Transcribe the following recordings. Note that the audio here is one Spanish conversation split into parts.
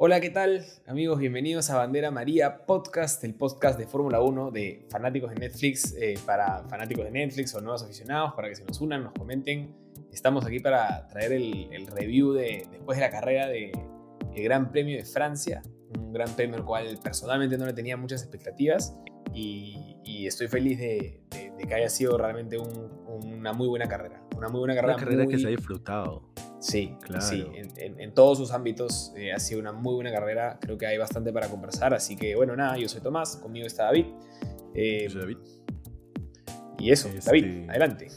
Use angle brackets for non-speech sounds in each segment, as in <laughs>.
Hola, ¿qué tal? Amigos, bienvenidos a Bandera María Podcast, el podcast de Fórmula 1 de fanáticos de Netflix, eh, para fanáticos de Netflix o nuevos aficionados, para que se nos unan, nos comenten. Estamos aquí para traer el, review de, después de la carrera del Gran Premio de Francia, un gran premio al cual personalmente no le tenía muchas expectativas y, estoy feliz de, que haya sido realmente una muy buena carrera. Una muy buena carrera. Una carrera que se ha disfrutado. Sí, claro. sí, en, todos sus ámbitos eh, ha sido una muy buena carrera. Creo que hay bastante para conversar. Así que, bueno, nada, yo soy Tomás, conmigo está David. Eh, yo soy David. Y eso, David, este, adelante.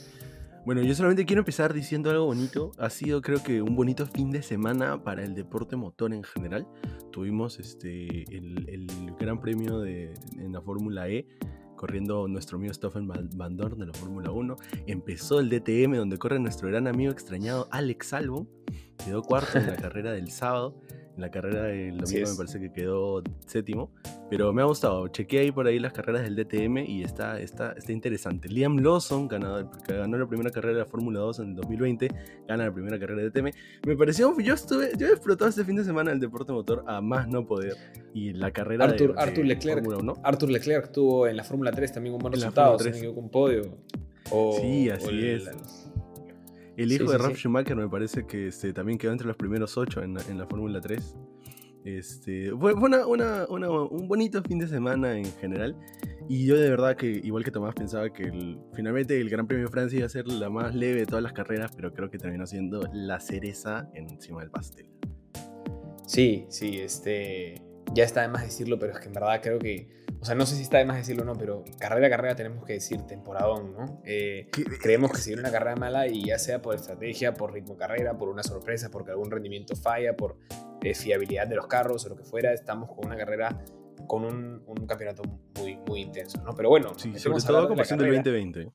Bueno, yo solamente quiero empezar diciendo algo bonito. Ha sido, creo que, un bonito fin de semana para el deporte motor en general. Tuvimos este, el, Gran Premio de, en la Fórmula E corriendo nuestro amigo Stoffen Van Dorn de la Fórmula 1. Empezó el DTM donde corre nuestro gran amigo extrañado Alex Albon. Quedó cuarto en la <laughs> carrera del sábado. En la carrera del domingo me parece que quedó séptimo. Pero me ha gustado. Chequé ahí por ahí las carreras del DTM y está, está, está interesante. Liam Lawson, ganador, que ganó la primera carrera de la Fórmula 2 en el 2020, gana la primera carrera de DTM. Me pareció, yo estuve, yo he explotado este fin de semana el deporte motor a más no poder. Y la carrera Arthur, de, Arthur Leclerc, Fórmula 1. Arthur Leclerc tuvo en la Fórmula 3 también un buen resultado, se un podio. sí, así es. El, hijo de Ralf Schumacher me parece que este, también quedó entre los primeros ocho en, en la Fórmula 3. Este, fue, un bonito fin de semana en general. Y yo de verdad que, igual que Tomás, pensaba que finalmente el Gran Premio de Francia iba a ser la más leve de todas las carreras, pero creo que terminó siendo la cereza encima del pastel. Sí, sí, este, ya está de más decirlo, pero es que en verdad creo que, o sea, no sé si está de más decirlo o no, pero carrera a carrera tenemos que decir temporadón, ¿no? Eh, creemos que si viene una carrera mala y ya sea por estrategia, por ritmo de carrera, por una sorpresa, porque algún rendimiento falla, por eh, fiabilidad de los carros o lo que fuera, estamos con una carrera, con un, un campeonato muy, muy intenso, ¿no? Pero bueno, sí, sobre todo a comparación del 2020.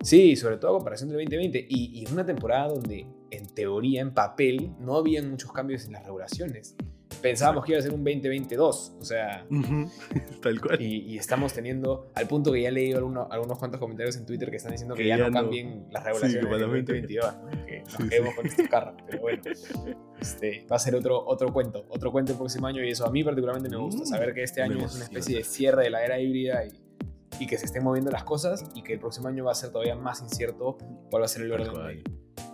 Sí, sobre todo a comparación del 2020 y, y en una temporada donde en teoría, en papel, no habían muchos cambios en las regulaciones pensábamos que iba a ser un 2022, o sea, <laughs> tal cual. Y, estamos teniendo, al punto que ya he leído algunos cuantos comentarios en Twitter que están diciendo que, ya, no cambien las regulaciones sí, 2022, que nos quedemos con estos carros, pero bueno, este, va a ser otro, otro cuento, otro cuento el próximo año y eso a mí particularmente me gusta, mm, saber que este año es una especie de cierre de la era híbrida y, y, que se estén moviendo las cosas y que el próximo año va a ser todavía más incierto cuál va a ser el orden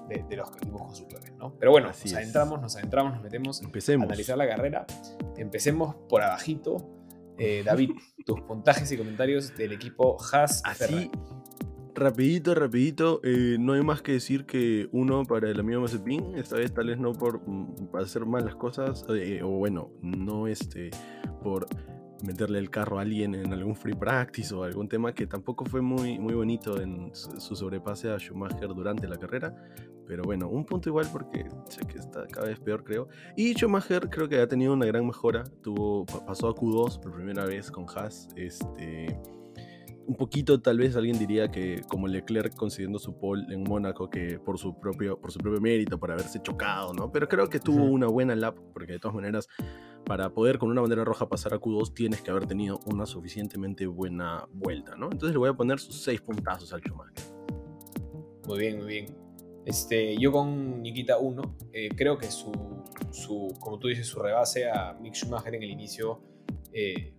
de, los equipos constructores, ¿no? Pero bueno, nos adentramos, nos adentramos, nos metemos Empecemos. a analizar la carrera. Empecemos por abajito. Eh, David, tus puntajes y comentarios del equipo Haas Así, rapidito, rapidito, eh, no hay más que decir que uno para el amigo Mazepin, esta vez tal vez no por, mm, hacer mal las cosas, eh, o bueno, no este, por meterle el carro a alguien en algún free practice o algún tema que tampoco fue muy, muy bonito en su sobrepase a Schumacher durante la carrera. Pero bueno, un punto igual porque sé que está cada vez peor, creo. Y Schumacher creo que ha tenido una gran mejora. Tuvo, pasó a Q2 por primera vez con Haas. Este, un poquito tal vez alguien diría que como Leclerc consiguiendo su pole en Mónaco que por su propio por su propio mérito por haberse chocado no pero creo que tuvo una buena lap porque de todas maneras para poder con una bandera roja pasar a Q2 tienes que haber tenido una suficientemente buena vuelta, ¿no? Entonces le voy a poner sus seis puntazos al Schumacher. Muy bien, muy bien. Este, yo con Nikita 1, eh, creo que su, su, como tú dices, su rebase a Mick Schumacher en el inicio eh,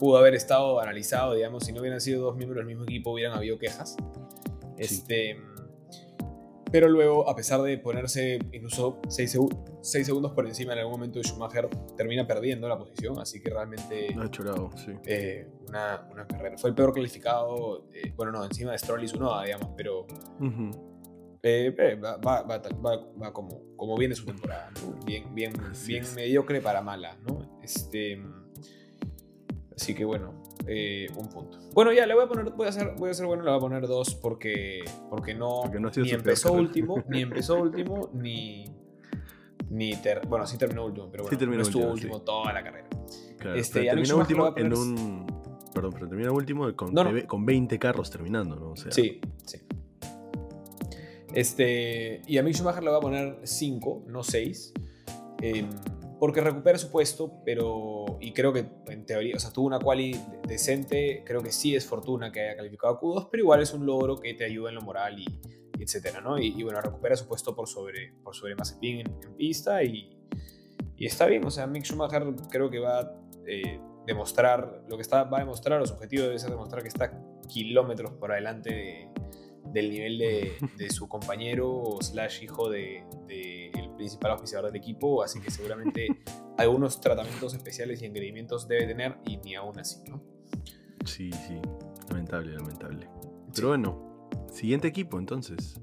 pudo haber estado analizado, digamos, si no hubieran sido dos miembros del mismo equipo, hubieran habido quejas. Este, pero luego, a pesar de ponerse incluso 6 segundos por encima en algún momento de Schumacher, termina perdiendo la posición. Así que realmente. Ha chorado, sí. Eh, una, carrera. Fue el peor calificado. Eh, bueno, no, encima de Stroll y Sunoda, digamos, pero. Eh, va, va, va, como, como viene su temporada. Bien, bien, bien mediocre para mala, ¿no? Este. Así que bueno, eh, un punto. Bueno, ya le voy a poner, voy a hacer, voy a hacer bueno, le voy a poner dos porque, porque no, ni empezó último, <laughs> ni empezó último, ni, ni bueno, sí terminó último, pero bueno, no estuvo último, toda la carrera. este, terminó último en un, perdón, pero terminó último con, con 20 carros terminando, ¿no? sí, sí. Este, y a mí Schumacher le voy a poner 5, no 6. Eh, em, porque recupera su puesto, pero, y creo que en teoría, o sea, tuvo una quali decente, creo que sí es fortuna que haya calificado a Q2, pero igual es un logro que te ayuda en lo moral y, etcétera, ¿no? Y, bueno, recupera su puesto por sobre, por sobre Mazepin en, pista y, está bien, o sea, Mick Schumacher creo que va a eh, demostrar, lo que está, va a demostrar, o su objetivo debe ser demostrar que está kilómetros por adelante del nivel de, su compañero o slash hijo de, principal oficial del equipo, así que seguramente <laughs> algunos tratamientos especiales y engreimientos debe tener y ni aún así, ¿no? Sí, sí, lamentable, lamentable. Pero bueno, siguiente equipo entonces.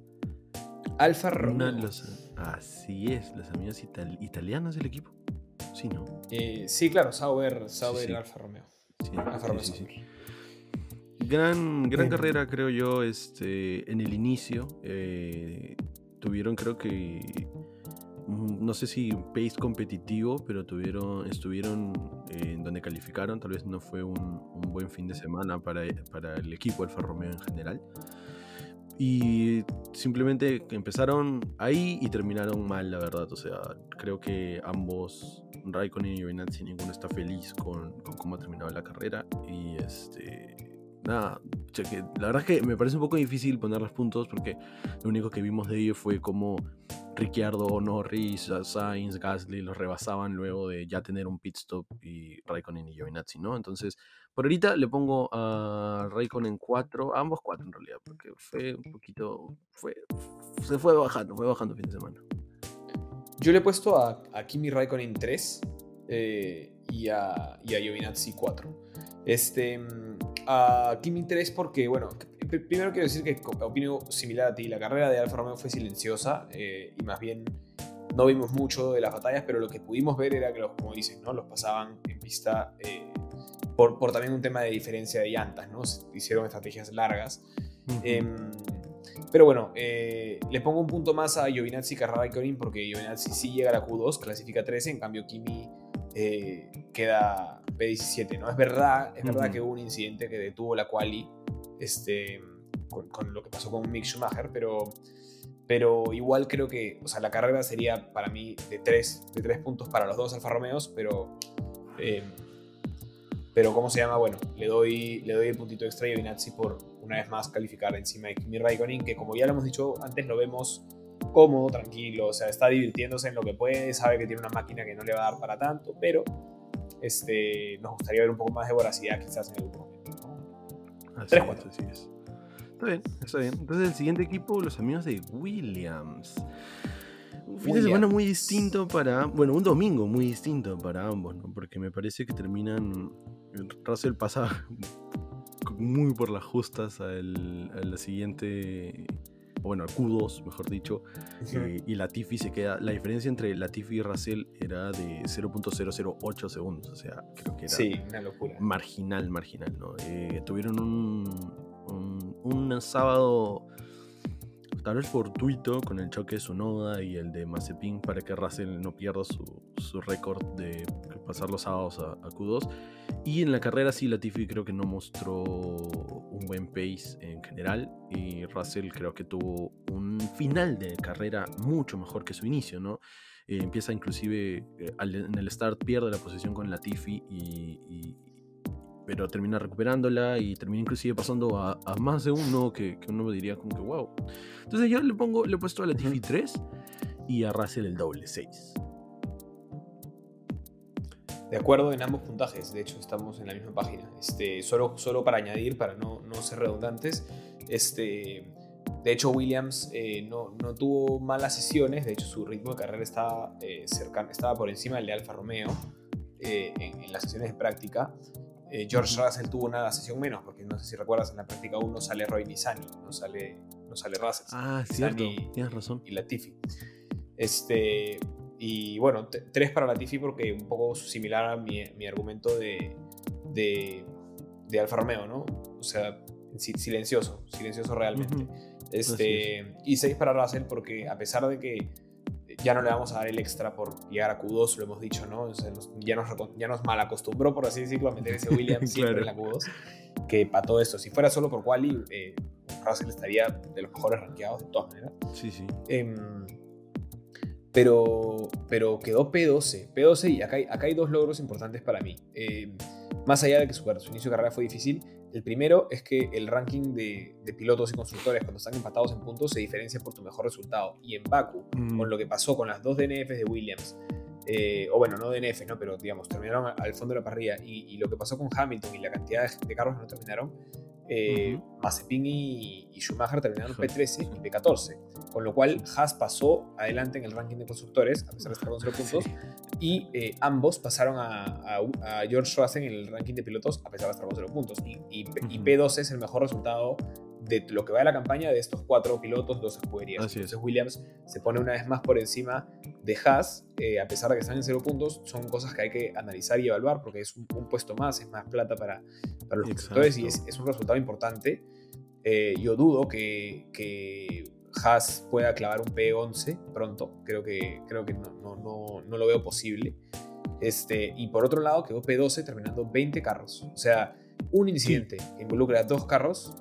Alfa Romeo. así es, los amigos italianos del equipo. Sí, ¿no? Eh, sí, claro, Sauber, Sauber Alfa Romeo. Sí, Alfa Romeo Gran, gran carrera, creo yo, este, en el inicio. Eh, tuvieron, creo que, no sé si pace competitivo, pero tuvieron, estuvieron en donde calificaron. Tal vez no fue un, un buen fin de semana para, para el equipo Alfa Romeo en general. Y simplemente empezaron ahí y terminaron mal, la verdad. O sea, creo que ambos, Raikkonen y Giovinazzi, ninguno está feliz con, con cómo ha terminado la carrera. Y este. Nada, la verdad es que me parece un poco difícil poner los puntos porque lo único que vimos de ellos fue como Ricciardo, Norris, Sainz, Gasly los rebasaban luego de ya tener un pit stop y Raikkonen y Giovinazzi, ¿no? Entonces, por ahorita le pongo a Raikkonen 4, ambos 4 en realidad, porque fue un poquito, fue, se fue bajando, fue bajando fin de semana. Yo le he puesto a, Kimi Raikkonen 3 eh, y, a, y a Giovinazzi 4. Este, mm, a Kimi 3 porque, bueno, primero quiero decir que opino similar a ti, la carrera de Alfa Romeo fue silenciosa eh, y más bien no vimos mucho de las batallas, pero lo que pudimos ver era que los, como dicen, ¿no? los pasaban en pista eh, por, por, también un tema de diferencia de llantas, ¿no? hicieron estrategias largas. Em, pero bueno, eh, le pongo un punto más a Giovinazzi, Carrara y Corin porque Giovinazzi sí llega a la Q2, clasifica 13, en cambio Kimi queda P17, ¿no? Es verdad, es verdad que hubo un incidente que detuvo la quali este, con, lo que pasó con Mick Schumacher, pero, pero igual creo que, o sea, la carrera sería para mí de tres, de tres puntos para los dos Alfa Romeos, pero, eh, pero ¿cómo se llama? Bueno, le doy, le doy el puntito extra a Giovinazzi por una vez más calificar encima de Kimi Raikkonen, que como ya lo hemos dicho antes, lo vemos cómodo, tranquilo, o sea, está divirtiéndose en lo que puede, sabe que tiene una máquina que no le va a dar para tanto, pero este, nos gustaría ver un poco más de voracidad quizás en el grupo. Así es, Está bien, está bien. Entonces el siguiente equipo, los amigos de Williams. Un fin de semana muy distinto para. Bueno, un domingo muy distinto para ambos, ¿no? Porque me parece que terminan. Russell pasa <laughs> muy por las justas al, a la siguiente bueno, al Q2, mejor dicho, eh, y Latifi se queda, la diferencia entre Latifi y Russell era de 0.008 segundos, o sea, creo que era sí, una locura. marginal, marginal, ¿no? Eh, tuvieron un, un, un, sábado tal vez fortuito con el choque de Sonoda y el de Mazepin para que Russell no pierda su, su récord de pasar los sábados a, a Q2 y en la carrera sí, Latifi creo que no mostró un buen pace en general. Y Russell creo que tuvo un final de carrera mucho mejor que su inicio, ¿no? Eh, empieza inclusive eh, en el start pierde la posición con Latifi y, pero termina recuperándola y termina inclusive pasando a, más de uno que, que, uno diría como que wow. Entonces yo le pongo, le he puesto a Latifi 3 y a Russell el doble 6 de acuerdo en ambos puntajes, de hecho estamos en la misma página. Este, solo, solo para añadir, para no, no ser redundantes, este, de hecho Williams eh, no, no, tuvo malas sesiones, de hecho su ritmo de carrera estaba, eh, cercano, estaba por encima del de Alfa Romeo eh, en, las sesiones de práctica. George Russell tuvo una sesión menos, porque no sé si recuerdas, en la práctica 1 sale Roy Nizani, no sale, no sale Russell. Ah, cierto, tienes razón. Y Latifi. Este, y bueno, tres para Latifi porque un poco similar a mi, mi argumento de, de, de, Alfa Romeo, ¿no? O sea, silencioso, silencioso realmente. este, y seis para Russell porque a pesar de que ya no le vamos a dar el extra por llegar a Q2, lo hemos dicho, ¿no? O sea, ya, nos, ya nos mal acostumbró, por así decirlo, a meter ese Williams <laughs> siempre en la Q2, que para todo esto, si fuera solo por quali, eh, Russell estaría de los mejores rankeados de todas maneras. Sí, sí. Eh, pero, pero quedó P12. P12 y acá hay, acá hay dos logros importantes para mí. Eh, más allá de que su, inicio de carrera fue difícil, el primero es que el ranking de, pilotos y constructores cuando están empatados en puntos se diferencia por tu mejor resultado. Y en Baku, mm. con lo que pasó con las dos DNFs de Williams eh, o bueno, no DNF, ¿no? Pero digamos, terminaron al fondo de la parrilla. Y, lo que pasó con Hamilton y la cantidad de, carros que no terminaron, eh, Mazepin y, Schumacher terminaron P13 y P14. Con lo cual, Haas pasó adelante en el ranking de constructores, a pesar de estar con 0 puntos. Y eh, ambos pasaron a, George Russell en el ranking de pilotos, a pesar de estar con 0 puntos. Y, y P12 es el mejor resultado de lo que va de la campaña de estos cuatro pilotos, dos escuderías. Entonces Williams se pone una vez más por encima de Haas, eh, a pesar de que están en cero puntos, son cosas que hay que analizar y evaluar porque es un, puesto más, es más plata para, para los constructores y es, un resultado importante. Eh, yo dudo que, que Haas pueda clavar un P11 pronto, creo que, creo que no, no, no, no lo veo posible. Este, y por otro lado quedó P12 terminando 20 carros. O sea, un incidente que involucra a dos carros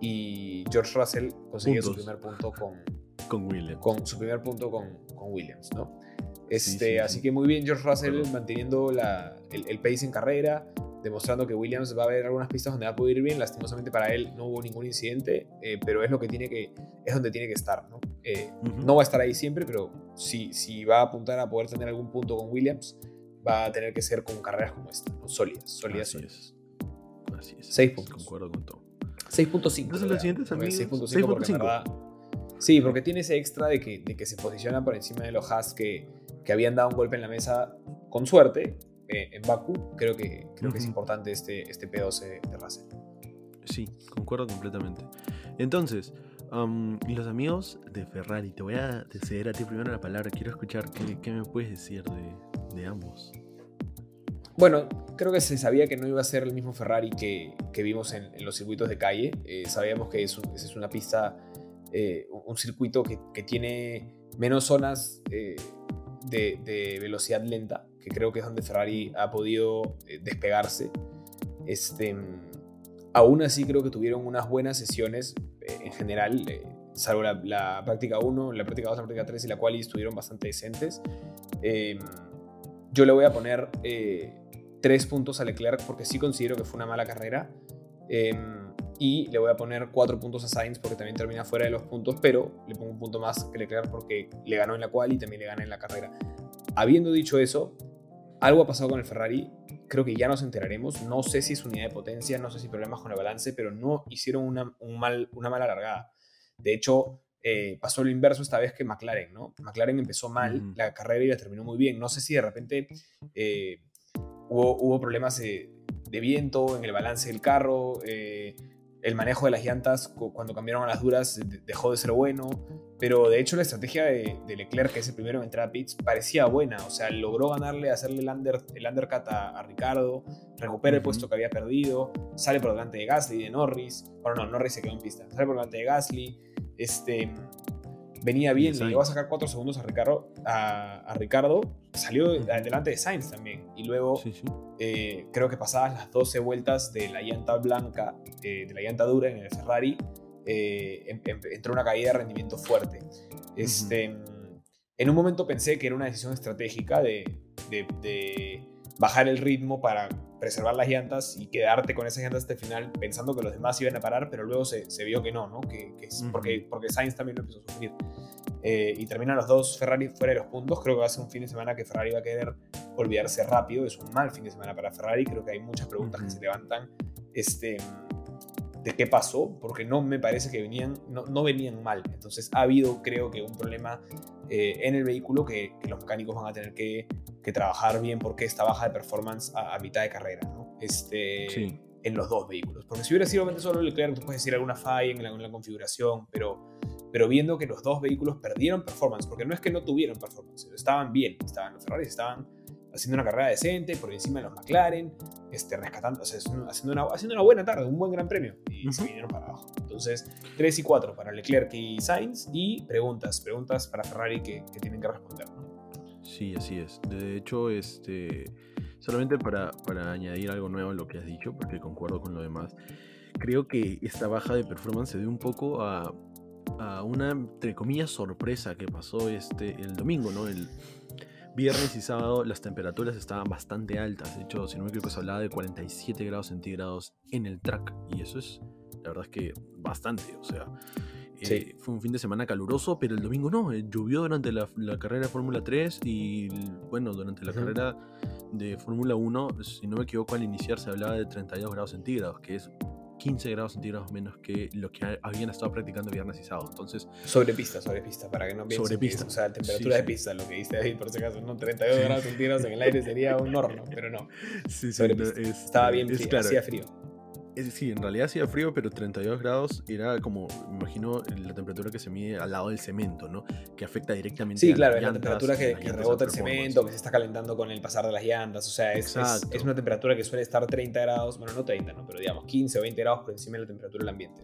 y George Russell consiguió su primer punto con, con Williams. Con su primer punto con, con Williams, ¿no? Este, así que muy bien George Russell manteniendo la, el, el, pace en carrera, demostrando que Williams va a haber algunas pistas donde va a poder ir bien. Lastimosamente para él no hubo ningún incidente, eh, pero es lo que tiene que es donde tiene que estar, ¿no? Eh, no va a estar ahí siempre, pero si, si va a apuntar a poder tener algún punto con Williams, va a tener que ser con carreras como esta, ¿no? sólidas, sólidas, Así Es. Así es. Seis puntos. Concuerdo con todo. 6.5. Entonces los siguientes amigos. 6.5 porque verdad. Sí, porque tiene ese extra de que, de que se posiciona por encima de los Haas que, que habían dado un golpe en la mesa con suerte eh, en Baku. Creo que, creo que es importante este, este P12 de Russell. Sí, concuerdo completamente. Entonces, los amigos de Ferrari, te voy a ceder a ti primero la palabra. Quiero escuchar qué, qué me puedes decir de, de ambos. Bueno, creo que se sabía que no iba a ser el mismo Ferrari que, que vimos en, los circuitos de calle. Eh, sabíamos que es, es una pista, eh, un circuito que, que, tiene menos zonas eh, de, de, velocidad lenta, que creo que es donde Ferrari ha podido despegarse. Este, aún así creo que tuvieron unas buenas sesiones en general, salvo la, la, práctica 1, la práctica 2, la práctica 3 y la cual estuvieron bastante decentes. yo le voy a poner tres puntos a Leclerc porque sí considero que fue una mala carrera. Em, y le voy a poner cuatro puntos a Sainz porque también termina fuera de los puntos, pero le pongo un punto más que Leclerc porque le ganó en la cual y también le gana en la carrera. Habiendo dicho eso, algo ha pasado con el Ferrari, creo que ya nos enteraremos. No sé si es unidad de potencia, no sé si problemas con el balance, pero no hicieron una, un mal, una mala largada. De hecho, eh, pasó lo inverso esta vez que McLaren, ¿no? McLaren empezó mal la carrera y la terminó muy bien. No sé si de repente eh, Hubo, problemas de, viento en el balance del carro, eh, el manejo de las llantas cuando cambiaron a las duras dejó de ser bueno, pero de hecho la estrategia de, Leclerc, que es el primero en entrar a pits, parecía buena, o sea, logró ganarle, hacerle el, under, el undercut a, Ricardo, recupera el puesto que había perdido, sale por delante de Gasly, de Norris, bueno, no, Norris se quedó en pista, sale por delante de Gasly, este, venía bien, le llegó a sacar 4 segundos a Ricardo, a, Ricardo salió delante de Sainz también. Y luego eh, creo que pasadas las 12 vueltas de la llanta blanca, eh, de la llanta dura en el Ferrari, eh, em, em, entró una caída de rendimiento fuerte. Este, En un momento pensé que era una decisión estratégica de, de bajar el ritmo para preservar las llantas y quedarte con esas llantas hasta el final pensando que los demás iban a parar, pero luego se, se vio que no, ¿no? Que, que porque, porque Sainz también lo empezó a sufrir. Eh, y terminan los dos Ferrari fuera de los puntos. Creo que va a ser un fin de semana que Ferrari va a querer olvidarse rápido. Es un mal fin de semana para Ferrari. Creo que hay muchas preguntas que se levantan este, de qué pasó, porque no me parece que venían, no, no venían mal. Entonces ha habido, creo que, un problema eh, en el vehículo que, que, los mecánicos van a tener que, que trabajar bien porque esta baja de performance a, mitad de carrera, ¿no? Este, En los dos vehículos. Porque si hubiera sido solo Leclerc, tú puedes decir alguna falla en la, en la configuración, pero pero viendo que los dos vehículos perdieron performance, porque no es que no tuvieron performance, estaban bien, estaban los Ferrari estaban haciendo una carrera decente por encima de los McLaren, este, rescatando, o sea, haciendo, una, haciendo una buena tarde, un buen gran premio, y se vinieron para abajo. Entonces, 3 y 4 para Leclerc y Sainz, y preguntas, preguntas para Ferrari que, que tienen que responder. Sí, así es. De hecho, este, solamente para, para añadir algo nuevo a lo que has dicho, porque concuerdo con lo demás, creo que esta baja de performance se debe un poco a a una, entre comillas, sorpresa que pasó este, el domingo, ¿no? El viernes y sábado las temperaturas estaban bastante altas. De hecho, si no me equivoco, se hablaba de 47 grados centígrados en el track. Y eso es, la verdad es que bastante. O sea, eh, fue un fin de semana caluroso, pero el domingo no, eh, llovió durante la, carrera de Fórmula 3 y bueno, durante la carrera de Fórmula 1, si no me equivoco, al iniciar se hablaba de 32 grados centígrados, que es 15 grados centígrados menos que lo que habían estado practicando viernes y sábado. Entonces, sobre pista, sobre pista, para que no piensen sobre pista. o sea, temperatura de pista, lo que dice ahí por si acaso, no 32 grados centígrados en el aire sería un horno, pero no. <laughs> Sí, sobre pista. Estaba bien frío, hacía frío sí, en realidad hacía frío, pero 32 grados era como, me imagino, la temperatura que se mide al lado del cemento, ¿no? Que afecta directamente sí, claro, es la temperatura que, rebota el cemento, que se está calentando con el pasar de las llantas. O sea, es, es, una temperatura que suele estar 30 grados, bueno, no 30, ¿no? Pero digamos 15 o 20 grados por encima de la temperatura del ambiente.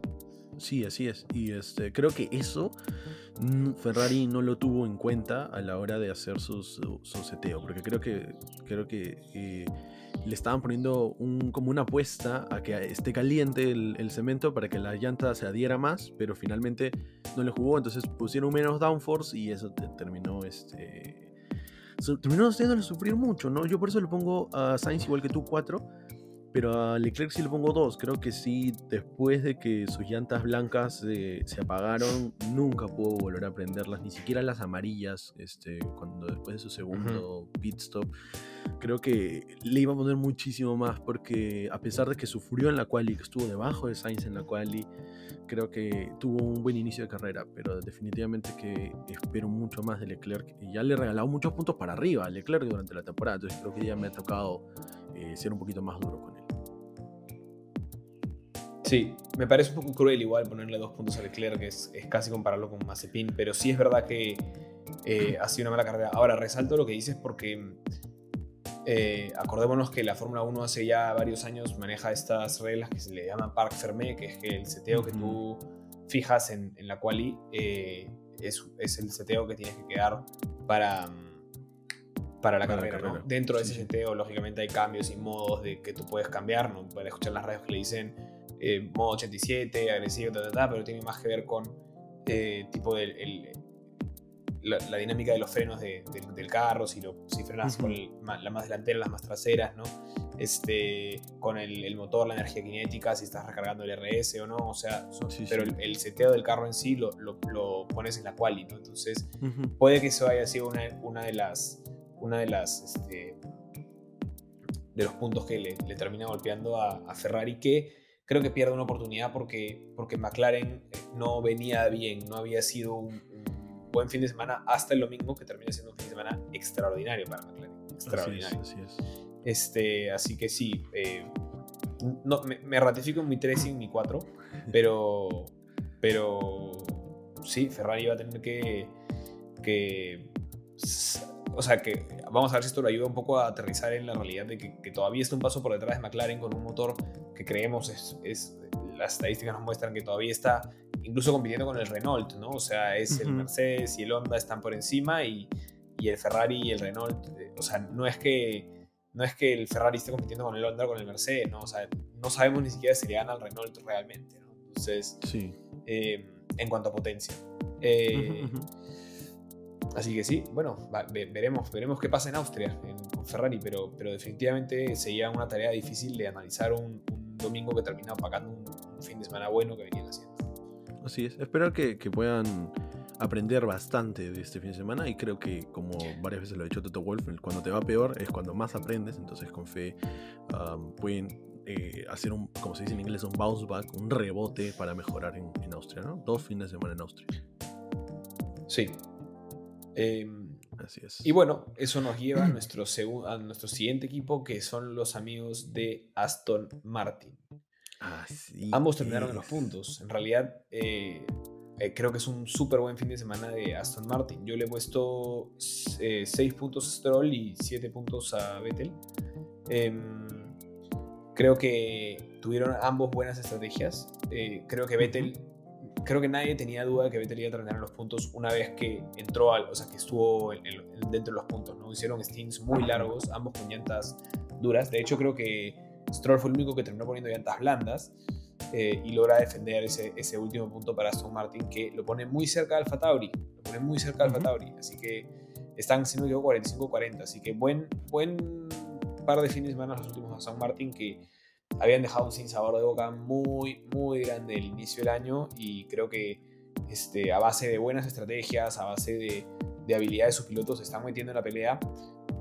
Sí, así es. Y este, creo que eso mm, Ferrari no lo tuvo en cuenta a la hora de hacer su, su, seteo, porque creo que, creo que eh, le estaban poniendo un, como una apuesta a que esté caliente el, cemento para que la llanta se adhiera más, pero finalmente no le jugó, entonces pusieron menos downforce y eso terminó este terminó haciéndole sufrir mucho, ¿no? Yo por eso le pongo a Sainz igual que tú 4, pero a Leclerc sí le pongo 2. Creo que sí, después de que sus llantas blancas se apagaron, nunca pudo volver a prenderlas, ni siquiera las amarillas, este, cuando después de su segundo pit stop creo que le iba a poner muchísimo más porque a pesar de que sufrió en la quali, que estuvo debajo de Sainz en la quali, creo que tuvo un buen inicio de carrera, pero definitivamente que espero mucho más de Leclerc y ya le he regalado muchos puntos para arriba a Leclerc durante la temporada, entonces creo que ya me ha tocado eh, ser un poquito más duro con él. Sí, me parece un poco cruel igual ponerle dos puntos a Leclerc, que es, es casi compararlo con Mazepin, pero sí es verdad que eh, ha sido una mala carrera. Ahora, resalto lo que dices porque eh, acordémonos que la Fórmula 1 hace ya varios años maneja estas reglas que se le llaman Parc Fermé, que es que el seteo que tú fijas en, la quali eh, es, el seteo que tienes que quedar para, para la carrera. Dentro de ese seteo, lógicamente, hay cambios y modos de que tú puedes cambiar. ¿no? Puedes escuchar las radios que le dicen eh, modo 87, agresivo, pero tiene más que ver con tipo del la, dinámica de los frenos del carro, si, lo, si frenas con la más delantera, las más traseras, ¿no? Este, con el, motor, la energía cinética, si estás recargando el RS o no, o sea, pero El, seteo del carro en sí lo, lo, pones en la quali, ¿no? Entonces, puede que eso haya sido una, una de las, una de las, este, de los puntos que le, termina golpeando a, Ferrari, que creo que pierde una oportunidad porque, porque McLaren no venía bien, no había sido un, buen fin de semana hasta el domingo, que termina siendo un fin de semana extraordinario para McLaren. Extraordinario. Así es. Este, así que sí, eh, no, me, ratifico en mi 3 y en mi 4, <laughs> pero, pero sí, Ferrari va a tener que, que o sea, que vamos a ver si esto lo ayuda un poco a aterrizar en la realidad de que, todavía está un paso por detrás de McLaren con un motor que creemos es, es, las estadísticas nos muestran que todavía está incluso compitiendo con el Renault, ¿no? O sea, es el Mercedes y el Honda están por encima y, y, el Ferrari y el Renault, eh, o sea, no es que no es que el Ferrari esté compitiendo con el Honda o con el Mercedes, ¿no? O sea, no sabemos ni siquiera si le gana al Renault realmente, ¿no? Entonces, sí. Eh, en cuanto a potencia. Eh, así que sí, bueno, veremos, veremos qué pasa en Austria con Ferrari, pero, pero definitivamente sería una tarea difícil de analizar un, domingo que termina pagando un, un, fin de semana bueno que venían haciendo. Así es, espero que, puedan aprender bastante de este fin de semana y creo que como varias veces lo ha dicho Toto Wolf, cuando te va peor es cuando más aprendes, entonces con fe pueden eh, hacer un, como se dice en inglés, un bounce back, un rebote para mejorar en, Austria, ¿no? Dos fines de semana en Austria. Sí. Em, Así es. Y bueno, eso nos lleva a nuestro, a nuestro siguiente equipo que son los amigos de Aston Martin. Ambos terminaron en los puntos. En realidad, eh, eh, creo que es un súper buen fin de semana de Aston Martin. Yo le he puesto 6 eh, puntos a Stroll y 7 puntos a Vettel. Em, creo que tuvieron ambos buenas estrategias. creo que Vettel, creo que nadie tenía duda de que Vettel iba a terminar en los puntos una vez que entró al, o sea, que estuvo dentro de los puntos. ¿no? Hicieron stints muy largos, ambos con llantas duras. De hecho, creo que Stroll fue el único que terminó poniendo llantas blandas eh, y logra defender ese, ese, último punto para Aston Martin que lo pone muy cerca de Alfa Tauri, lo pone muy cerca de Alfa Tauri, así que están siendo yo 45-40, así que buen, buen par de fines de semana los últimos de Aston Martin que habían dejado un sin sabor de boca muy, muy grande el inicio del año y creo que este, a base de buenas estrategias, a base de, de habilidades de sus pilotos, se están metiendo en la pelea.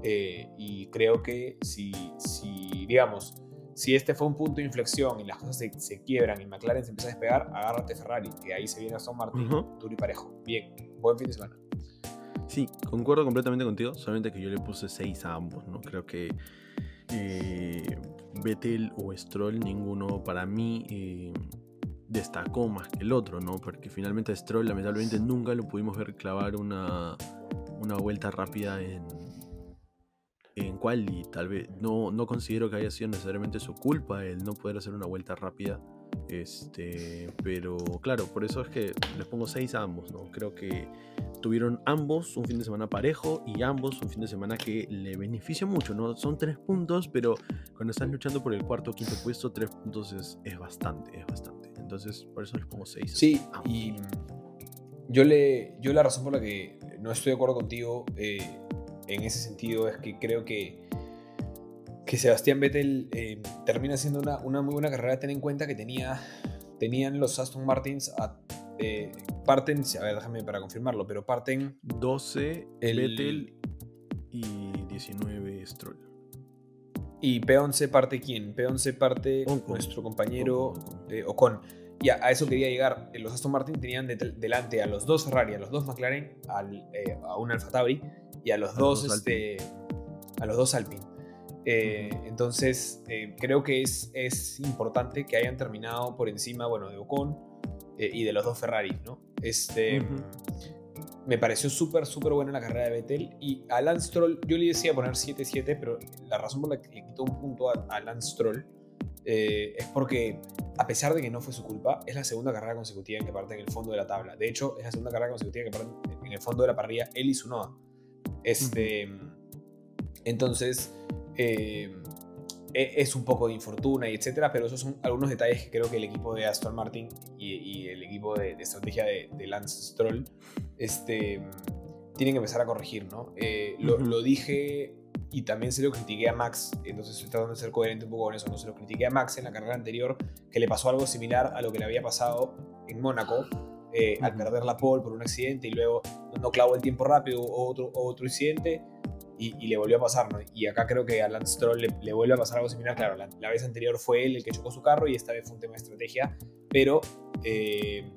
Eh, y creo que si, si, digamos, si este fue un punto de inflexión y las cosas se, se, quiebran y McLaren se empieza a despegar, agárrate Ferrari, que ahí se viene Aston Martin, uh y parejo. Bien, buen fin de semana. Sí, concuerdo completamente contigo, solamente que yo le puse 6 a ambos, ¿no? Creo que eh, Vettel o Stroll, ninguno para mí eh, destacó más que el otro, ¿no? Porque finalmente Stroll lamentablemente nunca lo pudimos ver clavar una, una vuelta rápida en, en quali. Tal vez no, no considero que haya sido necesariamente su culpa el no poder hacer una vuelta rápida. Este, pero claro, por eso es que les pongo 6 a ambos, ¿no? Creo que tuvieron ambos un fin de semana parejo y ambos un fin de semana que le beneficia mucho, ¿no? Son 3 puntos, pero cuando estás luchando por el cuarto o quinto puesto, 3 puntos es, es, bastante, es bastante. Entonces, por eso les pongo 6. Sí, y yo, le, yo la razón por la que no estoy de acuerdo contigo eh, en ese sentido es que creo que que Sebastián Vettel eh, termina siendo una, una, muy buena carrera. Ten en cuenta que tenía, tenían los Aston Martins, a, eh, parten, a ver, déjame para confirmarlo, pero parten 12 el, Vettel y 19 Stroll. ¿Y P11 parte quién? P11 parte nuestro compañero Ocon. Y a, eso quería llegar. Los Aston Martin tenían delante a los dos Ferrari, a los dos McLaren, al, eh, a un Alfa Tauri y a los, dos, este, a los dos Alpine. Eh, entonces, eh, creo que es, es importante que hayan terminado por encima, bueno, de Ocon eh, y de los dos Ferrari, ¿no? Este, Me pareció súper, súper buena la carrera de Vettel. Y a Lance Stroll, yo le decía poner 7-7, pero la razón por la que le quitó un punto a, a Lance Stroll es porque, a pesar de que no fue su culpa, es la segunda carrera consecutiva en que parte en el fondo de la tabla. De hecho, es la segunda carrera consecutiva en que parte en el fondo de la parrilla él y Sunoda. Este, Entonces eh, e, es un poco de infortuna y etcétera, pero esos son algunos detalles que creo que el equipo de Aston Martin y, el equipo de, estrategia de, Lance Stroll este, tienen que empezar a corregir, ¿no? Eh, lo, dije y también se lo critiqué a Max, entonces estoy tratando de ser coherente un poco con eso, no se lo critiqué a Max en la carrera anterior, que le pasó algo similar a lo que le había pasado en Mónaco, eh, al perder la pole por un accidente y luego no clavó el tiempo rápido o otro, otro incidente y, le volvió a pasar, ¿no? Y acá creo que a Lance Stroll le, vuelve a pasar algo similar. Claro, la, vez anterior fue él el que chocó su carro y esta vez fue un tema de estrategia, pero eh,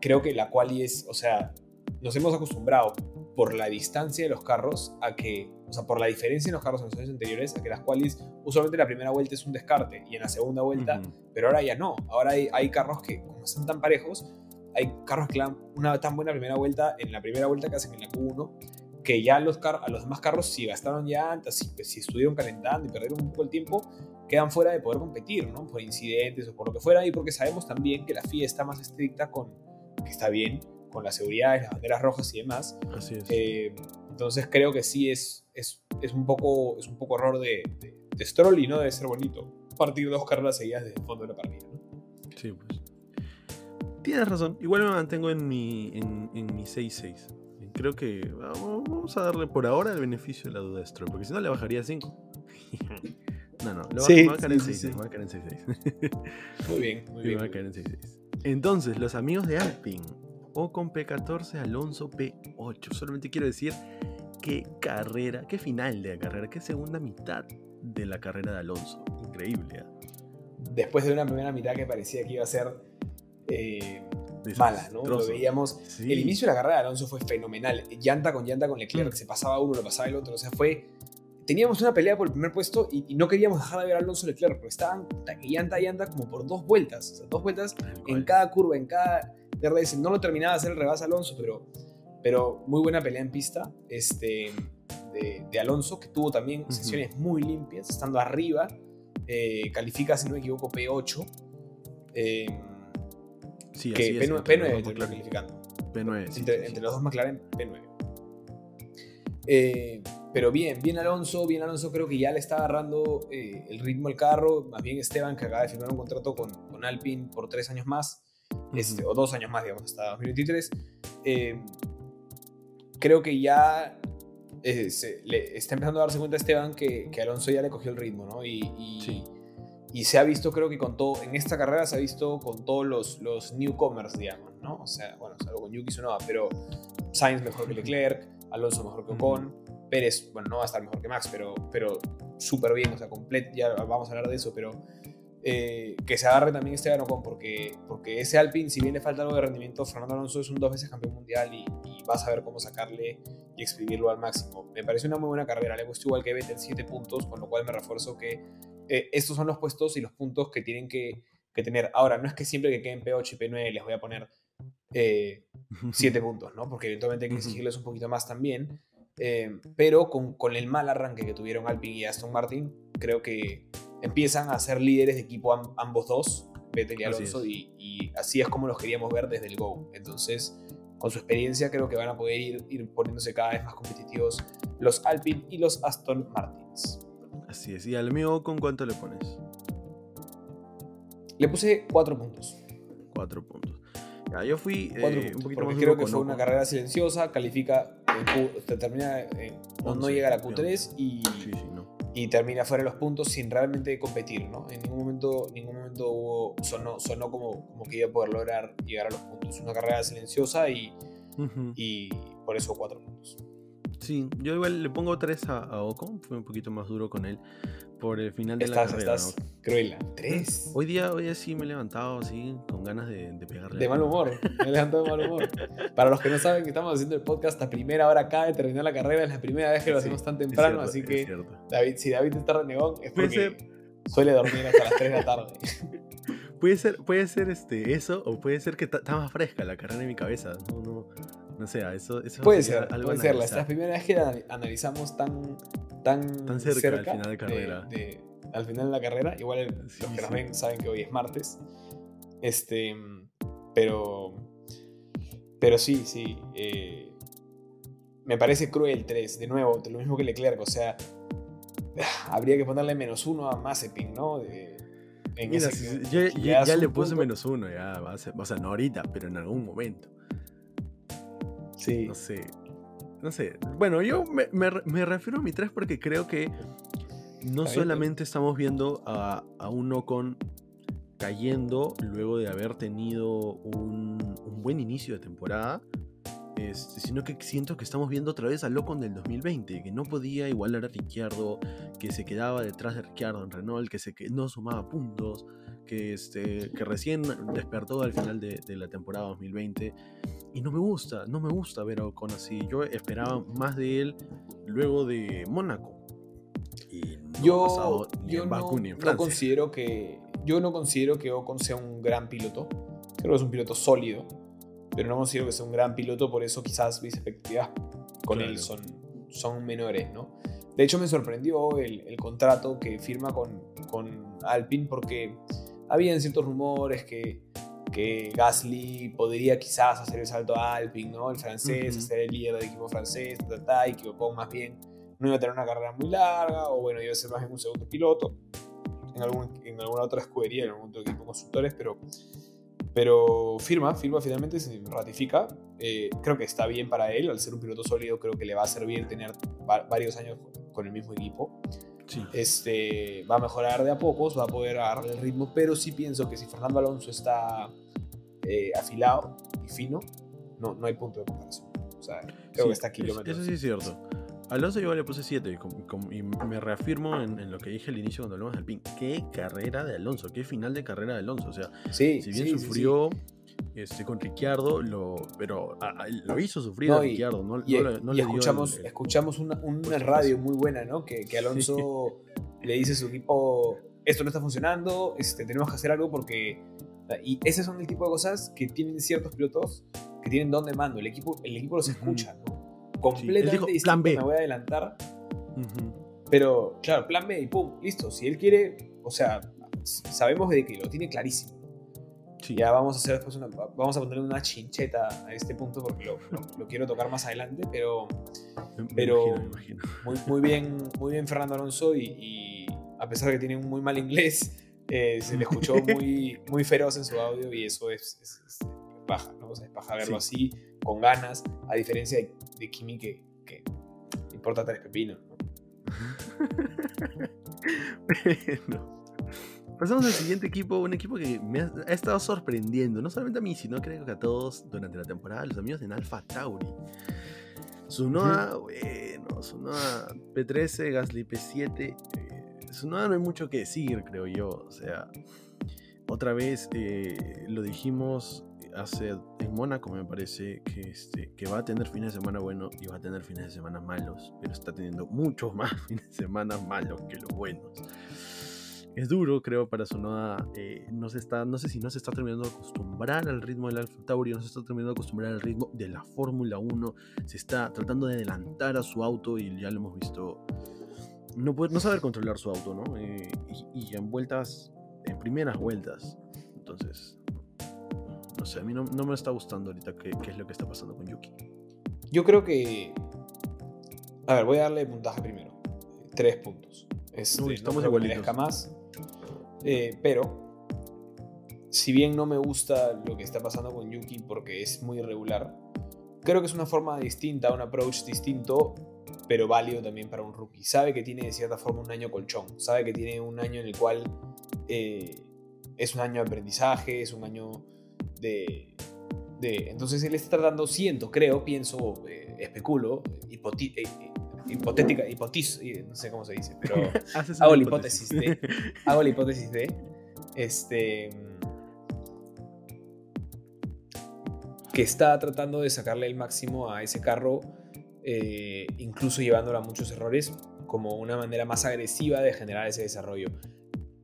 creo que la quali es, o sea, nos hemos acostumbrado por la distancia de los carros a que, o sea, por la diferencia en los carros en los años anteriores, a que las qualis usualmente la primera vuelta es un descarte y en la segunda vuelta, pero ahora ya no. Ahora hay, hay carros que, como están tan parejos, hay carros que dan una tan buena primera vuelta en la primera vuelta que hacen en la Q1 que ya los a los demás carros, si gastaron llantas, si, pues, si estuvieron calentando y perdieron un poco el tiempo, quedan fuera de poder competir, ¿no? Por incidentes o por lo que fuera, y porque sabemos también que la FIA está más estricta con, que está bien, con la seguridad, las banderas rojas y demás. Así es. Eh, entonces creo que sí es, es, es, un, poco, es un poco error de, de, Stroll y no debe ser bonito partir dos carreras seguidas desde el fondo de la partida, ¿no? Sí, pues. Tienes razón. Igual me mantengo en mi, en, en mi 6-6 creo que vamos a darle por ahora el beneficio de la duda de Stroll, porque si no le bajaría 5. <laughs> no, no, lo sí, va, a caer en 6, va a caer en 6, <laughs> Muy bien, muy bien. Va a caer en 6, Entonces, los amigos de Alpine, Ocon P14, Alonso P8. Solamente quiero decir qué carrera, qué final de la carrera, qué segunda mitad de la carrera de Alonso. Increíble. ¿eh? Después de una primera mitad que parecía que iba a ser eh, mala, ¿no? Lo veíamos. El inicio de la carrera de Alonso fue fenomenal. Llanta con llanta con Leclerc, mm. se pasaba uno, lo pasaba el otro. O sea, fue. Teníamos una pelea por el primer puesto y, no queríamos dejar de ver a Alonso Leclerc, porque estaban llanta a llanta como por dos vueltas. O sea, dos vueltas en cada curva, en cada DRS. No lo terminaba de hacer el rebase Alonso, pero, pero muy buena pelea en pista este, de, Alonso, que tuvo también sesiones muy limpias, estando arriba. Eh, califica, si no me equivoco, P8. Eh, Sí, que P9, P9 calificando. P9. entre, los dos McLaren, P9. Eh, pero bien, bien Alonso, bien Alonso creo que ya le está agarrando eh, el ritmo al carro, más bien Esteban que acaba de firmar un contrato con, con Alpine por tres años más, este, o dos años más, digamos, hasta 2023. Eh, creo que ya se, le está empezando a darse cuenta Esteban que, que, Alonso ya le cogió el ritmo, ¿no? Y, y, y se ha visto, creo que con todo, en esta carrera se ha visto con todos los, los newcomers, digamos, ¿no? O sea, bueno, salvo con Yuki Tsunoda, pero Sainz mejor que Leclerc, Alonso mejor que Ocon, Pérez, bueno, no va a estar mejor que Max, pero, pero súper bien, o sea, completo, ya vamos a hablar de eso, pero eh, que se agarre también este Ocon, porque, porque ese Alpine, si bien le falta algo de rendimiento, Fernando Alonso es un dos veces campeón mundial y, y vas a ver cómo sacarle y exprimirlo al máximo. Me parece una muy buena carrera, le he puesto igual que Vettel 7 puntos, con lo cual me refuerzo que eh, estos son los puestos y los puntos que tienen que, que, tener. Ahora, no es que siempre que queden P8 y P9 les voy a poner 7 eh, puntos, ¿no? Porque eventualmente hay que exigirles un poquito más también. Eh, pero con, con, el mal arranque que tuvieron Alpine y Aston Martin, creo que empiezan a ser líderes de equipo ambos dos, Vettel y Alonso, y, y, así es como los queríamos ver desde el Go. Entonces, con su experiencia, creo que van a poder ir, ir poniéndose cada vez más competitivos los Alpine y los Aston Martins. Así es. ¿Y al mío con cuánto le pones? Le puse 4 puntos. 4 puntos. Ya, yo fui eh, un poquito porque creo que fue una carrera silenciosa, califica, termina, no, llega a la Q3 y, y termina fuera de los puntos sin realmente competir, ¿no? En ningún momento, ningún momento hubo, sonó, sonó como, como que iba a poder lograr llegar a los puntos. Una carrera silenciosa y, y por eso 4 puntos. Sí, yo igual le pongo 3 a, a, Ocon, fue un poquito más duro con él por el final de la carrera. Estás cruel, 3. Hoy día, hoy día sí me he levantado así, con ganas de, de pegarle. De mal humor, me he levantado de mal humor. <laughs> Para los que no saben que estamos haciendo el podcast a primera hora acá de terminar la carrera, es la primera vez que lo hacemos tan temprano, así que David, si David está renegón es porque suele dormir hasta las 3 de la tarde. <laughs> Puede ser, puede ser este, eso, o puede ser que está más fresca la carrera en mi cabeza. No, no, no sé, eso, eso puede ser, algo puede ser. La primera vez que analizamos tan, tan, tan cerca, al final de carrera. al final de la carrera, igual los que nos ven saben que hoy es martes. Este, pero, pero sí, sí. Eh, me parece cruel 3, de nuevo, lo mismo que Leclerc, o sea, habría que ponerle menos uno a Mazepin, ¿no? En Mira, yo, ya, le puse menos uno, ya, o sea, no ahorita, pero en algún momento. Sí. No sé. No sé. Bueno, yo me, me, refiero a mi 3 porque creo que no solamente estamos viendo a, a un Ocon cayendo luego de haber tenido un, un buen inicio de temporada, este, sino que siento que estamos viendo otra vez al Ocon del 2020, que no podía igualar a Ricciardo, que se quedaba detrás de Ricciardo en Renault, que, se, que no sumaba puntos, que, este, que recién despertó al final de, de la temporada 2020. Y no me gusta, no me gusta ver a Ocon así. Yo esperaba más de él luego de Mónaco. Y no yo, yo no, considero que yo no considero que Ocon sea un gran piloto. Creo que es un piloto sólido, pero no considero que sea un gran piloto, por eso quizás mis expectativas con él son, son menores, ¿no? De hecho, me sorprendió el, el contrato que firma con, con Alpine porque habían ciertos rumores que que Gasly podría quizás hacer el salto a Alpine, ¿no? El francés, ser el líder del equipo francés, y que Ocon más bien no iba a tener una carrera muy larga, o bueno, iba a ser más bien un segundo piloto en, algún, en alguna otra escudería, en algún otro equipo de constructores, pero, pero firma, firma finalmente, se ratifica. Eh, creo que está bien para él, al ser un piloto sólido, creo que le va a servir tener varios años con el mismo equipo. Este, va a mejorar de a pocos, va a poder agarrar el ritmo, pero sí pienso que si Fernando Alonso está eh, afilado y fino, no, no hay punto de comparación. O sea, creo que está kilómetros. Eso sí es cierto. Alonso yo le puse 7 y, me reafirmo en, lo que dije al inicio cuando hablamos del PIN. Qué carrera de Alonso, qué final de carrera de Alonso. O sea, si bien sufrió este, con Ricciardo, lo, pero lo hizo sufrir a Ricciardo. No, y, escuchamos, escuchamos una, una radio muy buena, ¿no? Que, que Alonso le dice a su equipo, esto no está funcionando, este, tenemos que hacer algo porque y ese son el tipo de cosas que tienen ciertos pilotos que tienen donde mando. El equipo, el equipo los escucha, ¿no? Completamente distinto, plan B. me voy a adelantar. Pero, claro, plan B y pum, listo. Si él quiere, o sea, sabemos de que lo tiene clarísimo. Ya vamos a hacer después una, vamos a ponerle una chincheta a este punto porque lo, lo, quiero tocar más adelante, pero, pero Muy, muy, bien, muy bien Fernando Alonso y, y a pesar de que tiene un muy mal inglés, eh, se le escuchó <laughs> muy, muy feroz en su audio y eso es, es, baja, ¿no? O sea, es baja verlo así, con ganas, a diferencia de, de Kimi que, que importa tres pepinos, ¿no? <laughs> Pasamos al siguiente equipo, un equipo que me ha, estado sorprendiendo, no solamente a mí, sino creo que a todos durante la temporada, los amigos de Alpha Tauri. Sunoa, bueno, Sunoa P13, Gasly P7. Eh, Sunoa no hay mucho que decir, creo yo. O sea, otra vez eh, lo dijimos hace en Mónaco, me parece, que, este, que va a tener fines de semana buenos y va a tener fines de semana malos, pero está teniendo muchos más <laughs> fines de semana malos que los buenos es duro, creo, para Sonoda. Eh, no, se está, no sé si no se está terminando de acostumbrar al ritmo del Alfa Tauri, no se está terminando de acostumbrar al ritmo de la Fórmula 1. Se está tratando de adelantar a su auto y ya lo hemos visto. No, puede, no saber controlar su auto, ¿no? Eh, y, en vueltas, en primeras vueltas. Entonces, no sé, a mí no, me está gustando ahorita qué, qué es lo que está pasando con Yuki. Yo creo que. A ver, voy a darle puntaje primero. Tres puntos. Este, estamos no creo más. Eh, pero, si bien no me gusta lo que está pasando con Yuki porque es muy irregular, creo que es una forma distinta, un approach distinto, pero válido también para un rookie. Sabe que tiene de cierta forma un año colchón, sabe que tiene un año en el cual eh, es un año de aprendizaje, es un año de, entonces él está tratando, siento, creo, pienso, eh, especulo, hipotética, hipotizo, no sé cómo se dice, pero <laughs> hago la hipótesis de, <laughs> hago la hipótesis de, este, que está tratando de sacarle el máximo a ese carro, eh, incluso llevándolo a muchos errores, como una manera más agresiva de generar ese desarrollo.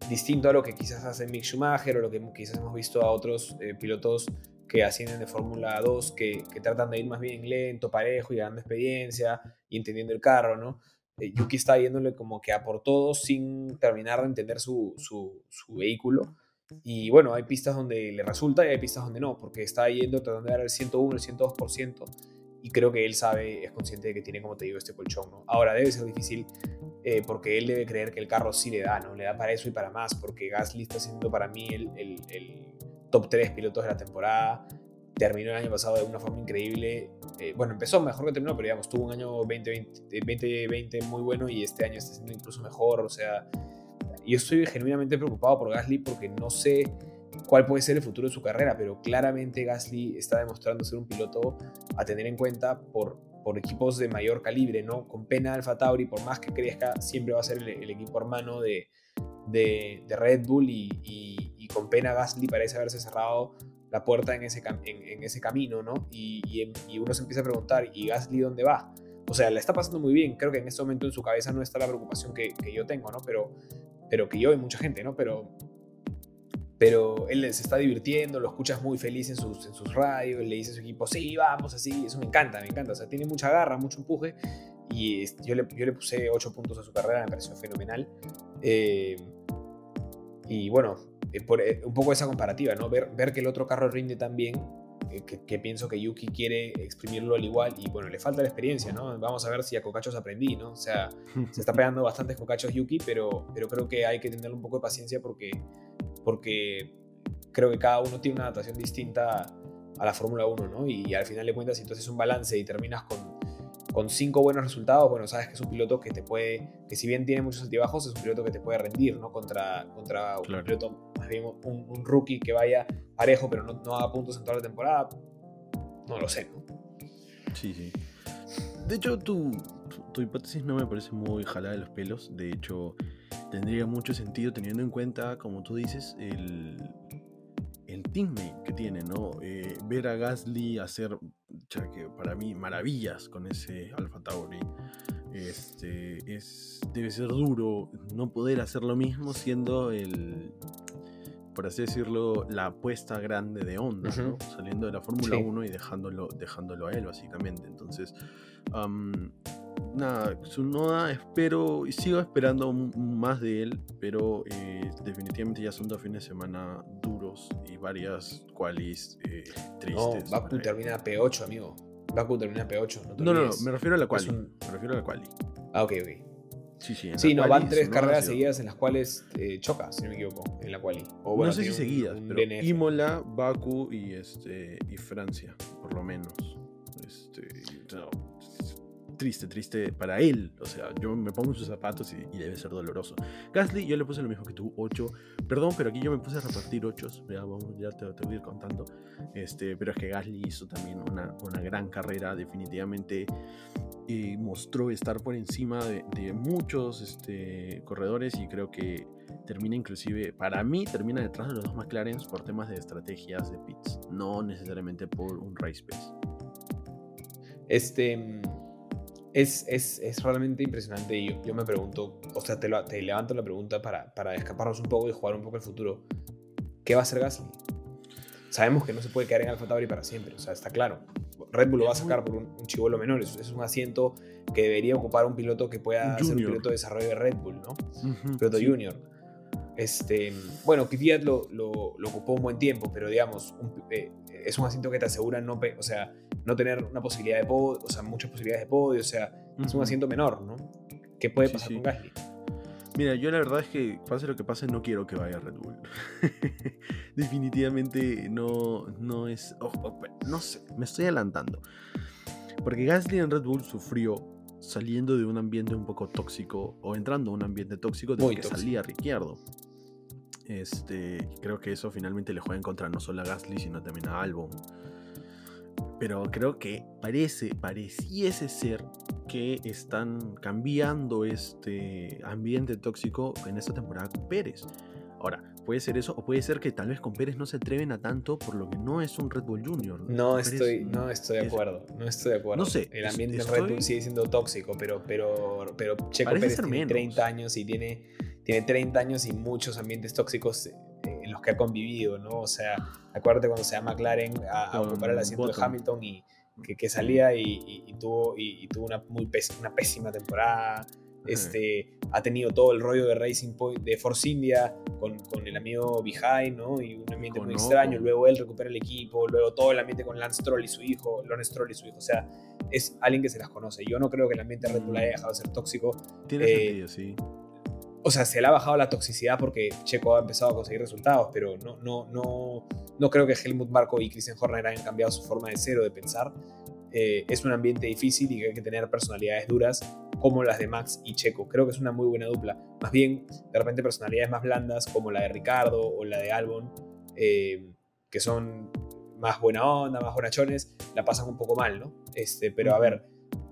Distinto a lo que quizás hace Mick Schumacher o lo que quizás hemos visto a otros eh, pilotos que ascienden de Fórmula 2, que, tratan de ir más bien lento, parejo y ganando experiencia y entendiendo el carro, ¿no? Eh, Yuki está yéndole como que a por todo sin terminar de entender su, su, vehículo. Y bueno, hay pistas donde le resulta y hay pistas donde no, porque está yendo tratando de dar el 101, el 102%, y creo que él sabe, es consciente de que tiene, como te digo, este colchón, ¿no? Ahora debe ser difícil eh, porque él debe creer que el carro sí le da, ¿no? Le da para eso y para más, porque Gasly está siendo para mí el, top 3 pilotos de la temporada. Terminó el año pasado de una forma increíble. Eh, bueno, empezó mejor que terminó, pero digamos, tuvo un año 2020, 2020 muy bueno y este año está siendo incluso mejor. O sea, yo estoy genuinamente preocupado por Gasly porque no sé cuál puede ser el futuro de su carrera, pero claramente Gasly está demostrando ser un piloto a tener en cuenta por, por equipos de mayor calibre, ¿no? Con pena Alfa Tauri, por más que crezca, siempre va a ser el, equipo hermano de, de, Red Bull y con pena Gasly parece haberse cerrado la puerta en ese, en, ese camino, ¿no? Y, y, uno se empieza a preguntar, ¿y Gasly dónde va? O sea, le está pasando muy bien. Creo que en este momento en su cabeza no está la preocupación que, que yo tengo, ¿no? Pero, pero que yo y mucha gente, ¿no? Pero, pero él se está divirtiendo, lo escuchas muy feliz en sus, en sus radios, le dice a su equipo, sí, vamos así, eso me encanta, me encanta. O sea, tiene mucha garra, mucho empuje. Y yo le, yo le puse 8 puntos a su carrera, me pareció fenomenal. Eh, y bueno, eh, por, eh, un poco esa comparativa, ¿no? Ver, ver que el otro carro rinde tan bien, eh, que, pienso que Yuki quiere exprimirlo al igual y bueno, le falta la experiencia, ¿no? Vamos a ver si a Cocachos aprendí, ¿no? O sea, <laughs> se está pegando bastantes Cocachos Yuki, pero, pero creo que hay que tener un poco de paciencia porque, porque creo que cada uno tiene una adaptación distinta a la Fórmula 1, ¿no? Y, al final de cuentas, si tú haces un balance y terminas con con cinco buenos resultados, bueno, sabes que es un piloto que te puede, que si bien tiene muchos altibajos, es un piloto que te puede rendir, ¿no? Contra, contra un piloto, más bien un, rookie que vaya parejo, pero no, no haga puntos en toda la temporada. No lo sé, ¿no? Sí, sí. De hecho, tu, tu hipótesis no me parece muy jalada de los pelos. De hecho, tendría mucho sentido teniendo en cuenta, como tú dices, el, el teammate que tiene, ¿no? Eh, ver a Gasly hacer, que para mí, maravillas con ese Alfa Tauri. Este, es, debe ser duro no poder hacer lo mismo siendo el, por así decirlo, la apuesta grande de Honda, ¿no? Saliendo de la Fórmula 1 y dejándolo, dejándolo a él, básicamente. Entonces, nada, Tsunoda espero y sigo esperando más de él, pero eh, definitivamente ya son dos fines de semana duros y varias qualis eh, tristes. No, Baku termina P8, amigo. Baku termina P8. No, no, no, me refiero a la quali. Me refiero a la quali. Ah, ok, ok. Sí, sí, sí no, van tres carreras seguidas en las cuales eh, choca, si no me equivoco, en la quali. no sé si seguidas, pero Imola, Baku y, este, y Francia, por lo menos. Este, triste, triste para él. O sea, yo me pongo en sus zapatos y, debe ser doloroso. Gasly, yo le puse lo mismo que tú, 8. Perdón, pero aquí yo me puse a repartir 8. Ya, vamos, ya te, voy a ir contando. Este, pero es que Gasly hizo también una, una gran carrera, definitivamente. Y mostró estar por encima de, muchos este, corredores y creo que termina inclusive, para mí, termina detrás de los dos McLaren por temas de estrategias de pits, no necesariamente por un race pace. Este es, es, es realmente impresionante y yo, me pregunto, o sea, te, te levanto la pregunta para, para escaparnos un poco y jugar un poco el futuro. ¿Qué va a hacer Gasly? Sabemos que no se puede quedar en Alfa Tauri para siempre, o sea, está claro. Red Bull lo va a sacar por un, un chivolo menor, es, es, un asiento que debería ocupar un piloto que pueda ser un piloto de desarrollo de Red Bull, ¿no? piloto junior. Este, bueno, Kvyat lo, lo, lo, ocupó un buen tiempo, pero digamos, eh, es un asiento que te asegura no, o sea, no tener una posibilidad de podio, o sea, muchas posibilidades de podio, o sea, es un asiento menor, ¿no? ¿Qué puede pasar con Gasly? Mira, yo la verdad es que pase lo que pase, no quiero que vaya a Red Bull. <laughs> Definitivamente no, no es. no sé, me estoy adelantando. Porque Gasly en Red Bull sufrió saliendo de un ambiente un poco tóxico o entrando a un ambiente tóxico de que salía Ricciardo. Este, creo que eso finalmente le juega en contra no solo a Gasly, sino también a Albon. Pero creo que parece, pareciese ser que están cambiando este ambiente tóxico en esta temporada con Pérez. Ahora, puede ser eso, o puede ser que tal vez con Pérez no se atreven a tanto por lo que no es un Red Bull Junior. No, estoy, no estoy de acuerdo. No estoy de acuerdo. No sé. El ambiente en Red Bull sigue siendo tóxico, pero, pero, pero Checo Pérez tiene 30 años y tiene, tiene 30 años y muchos ambientes tóxicos eh, en los que ha convivido, ¿no? O sea, acuérdate cuando se llama McLaren a, ocupar el asiento de Hamilton y que, salía y, tuvo, y, tuvo una, muy una pésima temporada. Este, ha tenido todo el rollo de Racing Point, de Force India, con, con el amigo Behind, ¿no? Y un ambiente muy extraño. Luego él recupera el equipo, luego todo el ambiente con Lance Stroll y su hijo, Lawrence Stroll y su hijo. O sea, es alguien que se las conoce. Yo no creo que el ambiente Red Bull haya dejado de ser tóxico. Tiene eh, sentido, sí. O sea, se le ha bajado la toxicidad porque Checo ha empezado a conseguir resultados, pero no, no, no, no creo que Helmut Marko y Christian Horner hayan cambiado su forma de ser o de pensar. Eh, es un ambiente difícil y que hay que tener personalidades duras como las de Max y Checo. Creo que es una muy buena dupla. Más bien, de repente personalidades más blandas como la de Ricardo o la de Albon, eh, que son más buena onda, más bonachones, la pasan un poco mal, ¿no? Este, pero a ver,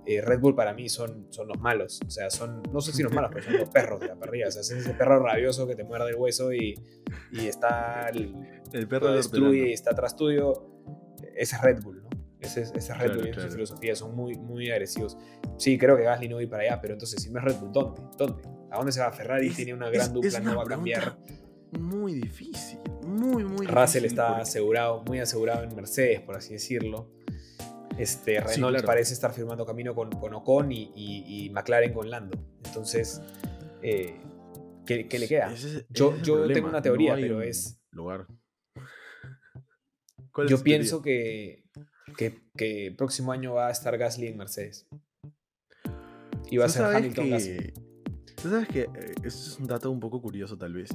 eh, Red Bull para mí son, son los malos. O sea, son, no sé si los malos, pero son los <laughs> perros de la parrilla. O sea, es ese perro rabioso que te muerde el hueso y, y está el, el perro destruye y está atrás tuyo. Ese es Red Bull, ¿no? Ese, ese Red Bull y su filosofía son muy, muy agresivos. Sí, creo que Gasly no va para allá, pero entonces si no es Red Bull, ¿dónde? ¿Dónde? ¿A dónde se va Ferrari? Tiene una gran dupla, no va a cambiar. Muy difícil, muy, muy Russell está asegurado, muy asegurado en Mercedes, por así decirlo. Este, Renault parece estar firmando camino con, con Ocon y, y, McLaren con Lando. Entonces, eh, ¿qué, ¿qué, le queda? yo yo tengo una teoría, pero es. Lugar. Yo pienso que, que, que, el próximo año va a estar Gasly en Mercedes. Y va a ser Hamilton Gasly. Tú sabes que eh, eso es un dato un poco curioso, tal vez.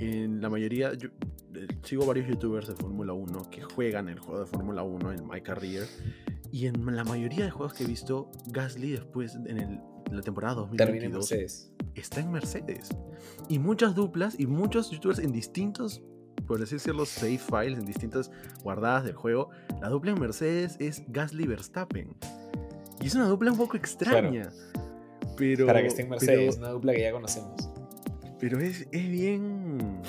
En la mayoría, yo eh, sigo varios youtubers de Fórmula 1 que juegan el juego de Fórmula 1 en My Career. Y en la mayoría de juegos que he visto, Gasly después, en la temporada 2022, está en Mercedes. Y muchas duplas y muchos youtubers en distintos por así decirlo, save files en distintas guardadas del juego, la dupla en Mercedes es Gasly Verstappen. Y es una dupla un poco extraña. Pero, Para que esté en Mercedes, una dupla que ya conocemos. Pero es, es bien.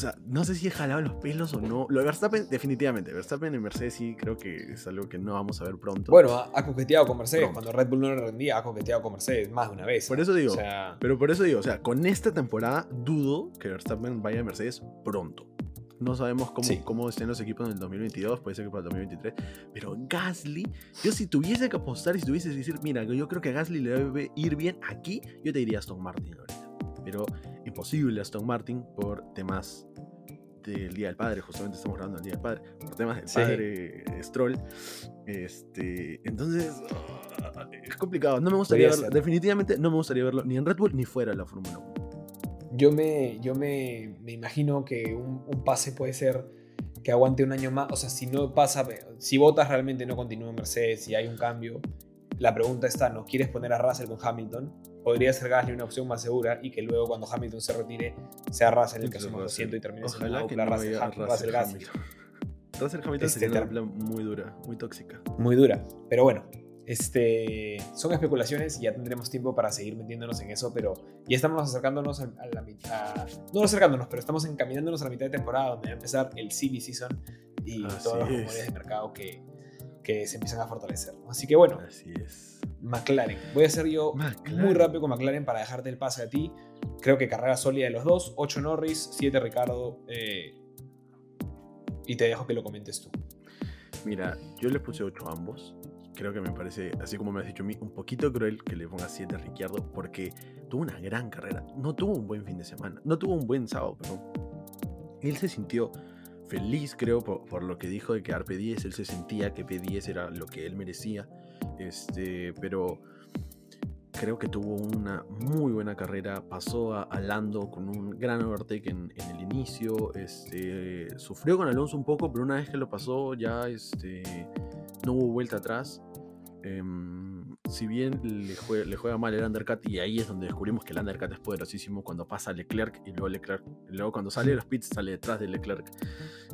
O sea, no sé si he jalado los pelos o no. Lo de Verstappen, definitivamente. Verstappen en Mercedes sí creo que es algo que no vamos a ver pronto. Bueno, ha, coqueteado con Mercedes. Cuando Red Bull no le rendía, ha coqueteado con Mercedes más de una vez. Por eso digo. Pero por eso digo, o sea, con esta temporada dudo que Verstappen vaya a Mercedes pronto. No sabemos cómo, cómo estén los equipos en el 2022, puede ser que para el 2023. Pero Gasly, yo si tuviese que apostar y si tuviese que decir, mira, yo creo que a Gasly le debe ir bien aquí, yo te diría Aston Martin ahorita. Pero imposible Aston Martin por temas del Día del Padre, justamente estamos grabando el Día del Padre, por temas del padre Stroll. Este, entonces, es complicado. No me gustaría verlo, definitivamente no me gustaría verlo ni en Red Bull ni fuera de la Fórmula 1. Yo me, yo me, me imagino que un, pase puede ser que aguante un año más. O sea, si no pasa, si Botas realmente no continúa en Mercedes, si hay un cambio, la pregunta está, ¿no quieres poner a Russell con Hamilton? Podría ser Gasly una opción más segura y que luego cuando Hamilton se retire sea Russell el que asuma asiento y termine siendo la Russell, Russell, Russell Gasly. Russell Hamilton este, sería una muy dura, muy tóxica. Muy dura, pero bueno, este, son especulaciones y ya tendremos tiempo para seguir metiéndonos en eso, pero ya estamos acercándonos a, la mitad, no acercándonos, pero estamos encaminándonos a la mitad de temporada donde va a empezar el CV season y todos los rumores de mercado que, que se empiezan a fortalecer. Así que bueno, Así es. McLaren. Voy a hacer yo muy rápido con McLaren para dejarte el pase a ti. Creo que carrera sólida de los dos. 8 Norris, 7 Ricardo. Eh, y te dejo que lo comentes tú. Mira, yo le puse 8 a ambos creo que me parece, así como me has dicho a mí, un poquito cruel que le ponga 7 a Ricciardo porque tuvo una gran carrera. No tuvo un buen fin de semana, no tuvo un buen sábado, pero él se sintió feliz, creo, por, lo que dijo de quedar P10. Él se sentía que P10 era lo que él merecía. Este, pero creo que tuvo una muy buena carrera. Pasó a, Lando con un gran overtake en, en, el inicio. Este, sufrió con Alonso un poco, pero una vez que lo pasó, ya este, no hubo vuelta atrás. Em, si bien le juega, mal el undercut, y ahí es donde descubrimos que el undercut es poderosísimo cuando pasa Leclerc y luego Leclerc, luego cuando sale de los pits sale detrás de Leclerc,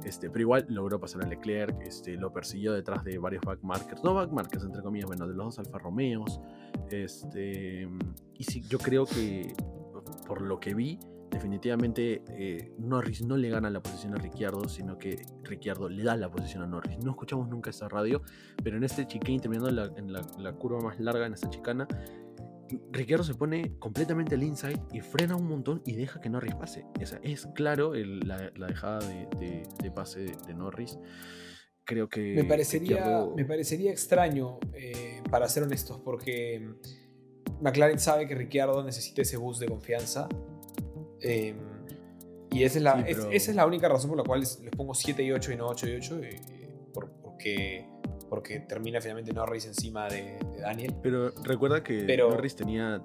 este, pero igual logró pasar a Leclerc, este, lo persiguió detrás de varios backmarkers, no backmarkers entre comillas, bueno, de los dos Alfa Romeos, este, y sí, yo creo que por lo que vi, definitivamente eh, Norris no le gana la posición a Ricciardo, sino que Ricciardo le da la posición a Norris. No escuchamos nunca esta radio, pero en este chicane, terminando en, la, curva más larga, en esta chicana, Ricciardo se pone completamente al inside y frena un montón y deja que Norris pase. es claro la, dejada de, pase de, Norris. Creo que. Me parecería, me parecería extraño, eh, para ser honestos, porque McLaren sabe que Ricciardo necesita ese boost de confianza Em, y esa es, la, esa es la única razón por la cual les, pongo 7 y 8 y no 8 y 8, eh, porque, porque termina finalmente Norris encima de, Daniel. Pero recuerda que Norris tenía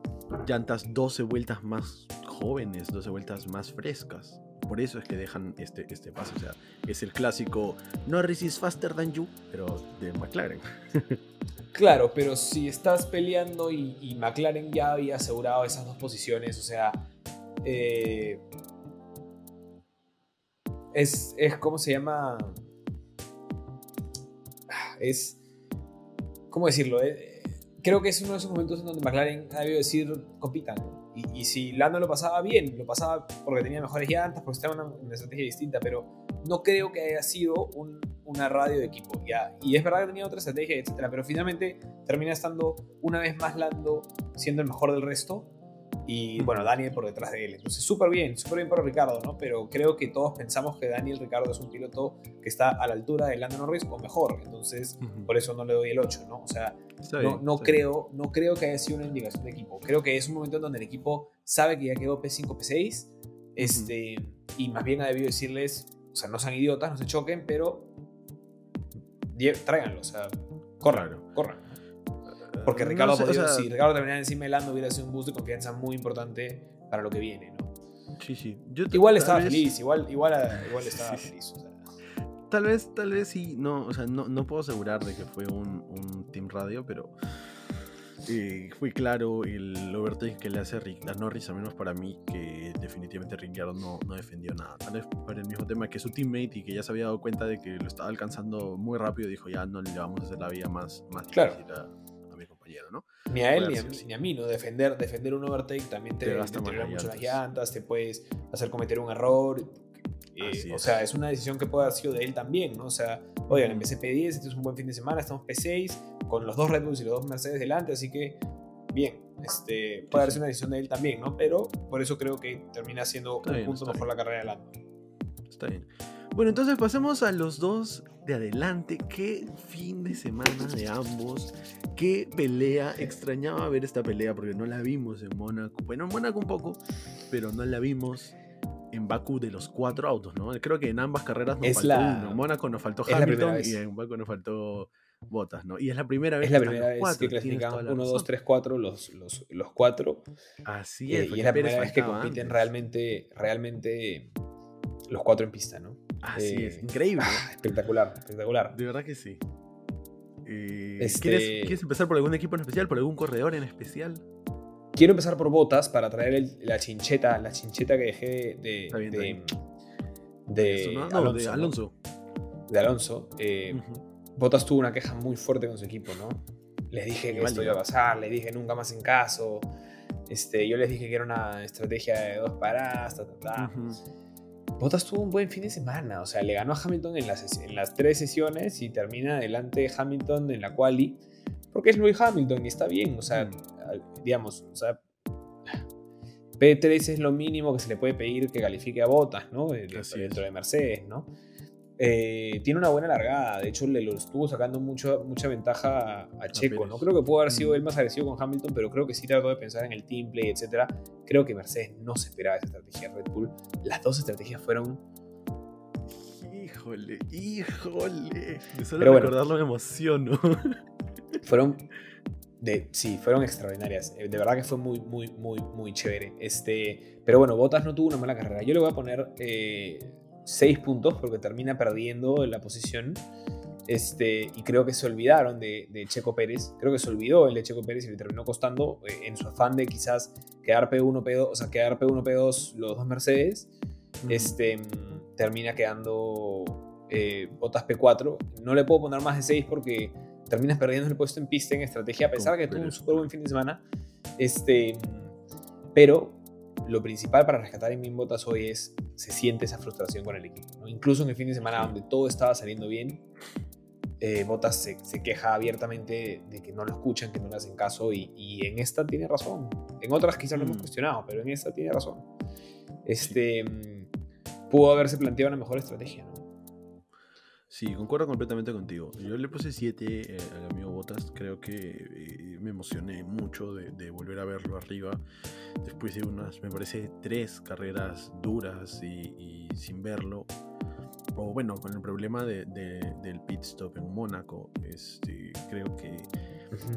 llantas 12 vueltas más jóvenes, 12 vueltas más frescas. Por eso es que dejan este, este paso. O sea, es el clásico Norris is faster than you, pero de McLaren. <laughs> claro, pero si estás peleando y, y McLaren ya había asegurado esas dos posiciones, o sea, eh, es, es, ¿cómo se llama? Es, ¿cómo decirlo? Eh, creo que es uno de esos momentos en donde McLaren ha debido decir, compitan. Y, si Lando lo pasaba bien, lo pasaba porque tenía mejores llantas, porque estaba en una, estrategia distinta, pero no creo que haya sido una radio de equipo. Y es verdad que tenía otra estrategia, etcétera, pero finalmente termina estando una vez más Lando siendo el mejor del resto y bueno, Daniel por detrás de él. Entonces, súper bien, súper bien para Ricardo, ¿no? Pero creo que todos pensamos que Daniel Ricardo es un piloto que está a la altura de Lando Norris o mejor. Entonces, por eso no le doy el 8, ¿no? O sea, no, no creo, no creo que haya sido una indicación de equipo. Creo que es un momento en donde el equipo sabe que ya quedó P5, P6. Este, Y más bien ha debido decirles, o sea, no sean idiotas, no se choquen, pero tráiganlo, o sea, corran, corran. Porque Ricardo, si Ricardo terminara encima de Lando, hubiera sido un boost de confianza muy importante para lo que viene, ¿no? Sí, sí. igual estaba feliz, igual, igual, igual estaba feliz. Tal vez, tal vez sí, no, o sea, no, no puedo asegurar de que fue un, un Team Radio, pero eh, fue claro el overtake que le hace a Norris, al menos para mí, que definitivamente Ricciardo no, no defendió nada. Tal vez por el mismo tema que su teammate y que ya se había dado cuenta de que lo estaba alcanzando muy rápido, dijo ya no le vamos a hacer la vida más, más claro. difícil a, ni a él ni a, mí, ¿no? Defender, defender un overtake también te, te, mucho las llantas, te puedes hacer cometer un error. Eh, o sea, es una decisión que puede haber sido de él también, ¿no? O sea, oigan, empecé P10, este es un buen fin de semana, estamos P6, con los dos Red Bulls y los dos Mercedes delante, así que bien, este, puede haber sido una decisión de él también, ¿no? Pero por eso creo que termina siendo un punto mejor la carrera de Lando. Está bien. Bueno, entonces pasemos a los dos de adelante. Qué fin de semana de ambos. Qué pelea. Extrañaba ver esta pelea porque no la vimos en Mónaco. Bueno, en Mónaco un poco, pero no la vimos en Baku de los cuatro autos, ¿no? Creo que en ambas carreras nos faltó uno. En Mónaco nos faltó Hamilton y en Baku nos faltó Botas, ¿no? Y es la primera vez es la que primera vez que clasificamos 1, 2, 3, 4 los, los, los cuatro. Así es. y es la primera vez que compiten realmente, realmente los cuatro en pista, ¿no? Así es, eh, increíble. Ah, espectacular, espectacular. De verdad que sí. Eh, este ¿quieres, empezar por algún equipo en especial, por algún corredor en especial? Quiero empezar por Botas para traer la chincheta, la chincheta que dejé de, de, Alonso. De Alonso. Eh, Botas tuvo una queja muy fuerte con su equipo, ¿no? Les dije que esto iba a pasar, les dije nunca más en caso. Este, yo les dije que era una estrategia de dos paradas, ta, ta, ta. Bottas tuvo un buen fin de semana, o sea, le ganó a Hamilton en las, en las tres sesiones y termina delante de Hamilton en la quali, porque es Louis Hamilton y está bien, o sea, mm. digamos, o sea, P3 es lo mínimo que se le puede pedir que califique a Bottas, ¿no? Dentro de Mercedes, ¿no? Eh, tiene una buena largada. De hecho, le lo estuvo sacando mucho, mucha ventaja a, Checo. No creo que pudo haber sido él más agresivo con Hamilton, pero creo que sí trató de pensar en el team play, etc. Creo que Mercedes no se esperaba esa estrategia Red Bull. Las dos estrategias fueron. Híjole, híjole. De solo pero recordarlo me emociono. <laughs> Fueron. De, sí, fueron extraordinarias. Eh, de verdad que fue muy, muy, muy, muy chévere. Este, pero bueno, Bottas no tuvo una mala carrera. Yo le voy a poner. Eh, 6 puntos porque termina perdiendo en la posición. Este, y creo que se olvidaron de, Checo Pérez. Creo que se olvidó el de Checo Pérez y le terminó costando eh, en su afán de quizás quedar P1, P2, o sea, quedar P1, P2 los dos Mercedes. Este, termina quedando eh, Botas P4. No le puedo poner más de 6 porque terminas perdiendo el puesto en pista en estrategia, a pesar de que tuvo un súper buen fin de semana. Este, pero lo principal para rescatar en Botas hoy es se siente esa frustración con el equipo. Incluso en el fin de semana donde todo estaba saliendo bien, eh, Botas se, queja abiertamente de que no lo escuchan, que no le hacen caso y, en esta tiene razón. En otras quizás lo hemos mm. cuestionado, pero en esta tiene razón. Este, mm, pudo haberse planteado una mejor estrategia. Sí, concuerdo completamente contigo. Yo le puse 7 eh, al amigo Botas. Creo que eh, me emocioné mucho de, volver a verlo arriba. Después de unas, me parece, tres carreras duras y, sin verlo. O bueno, con el problema de, del pit stop en Mónaco. Este, creo que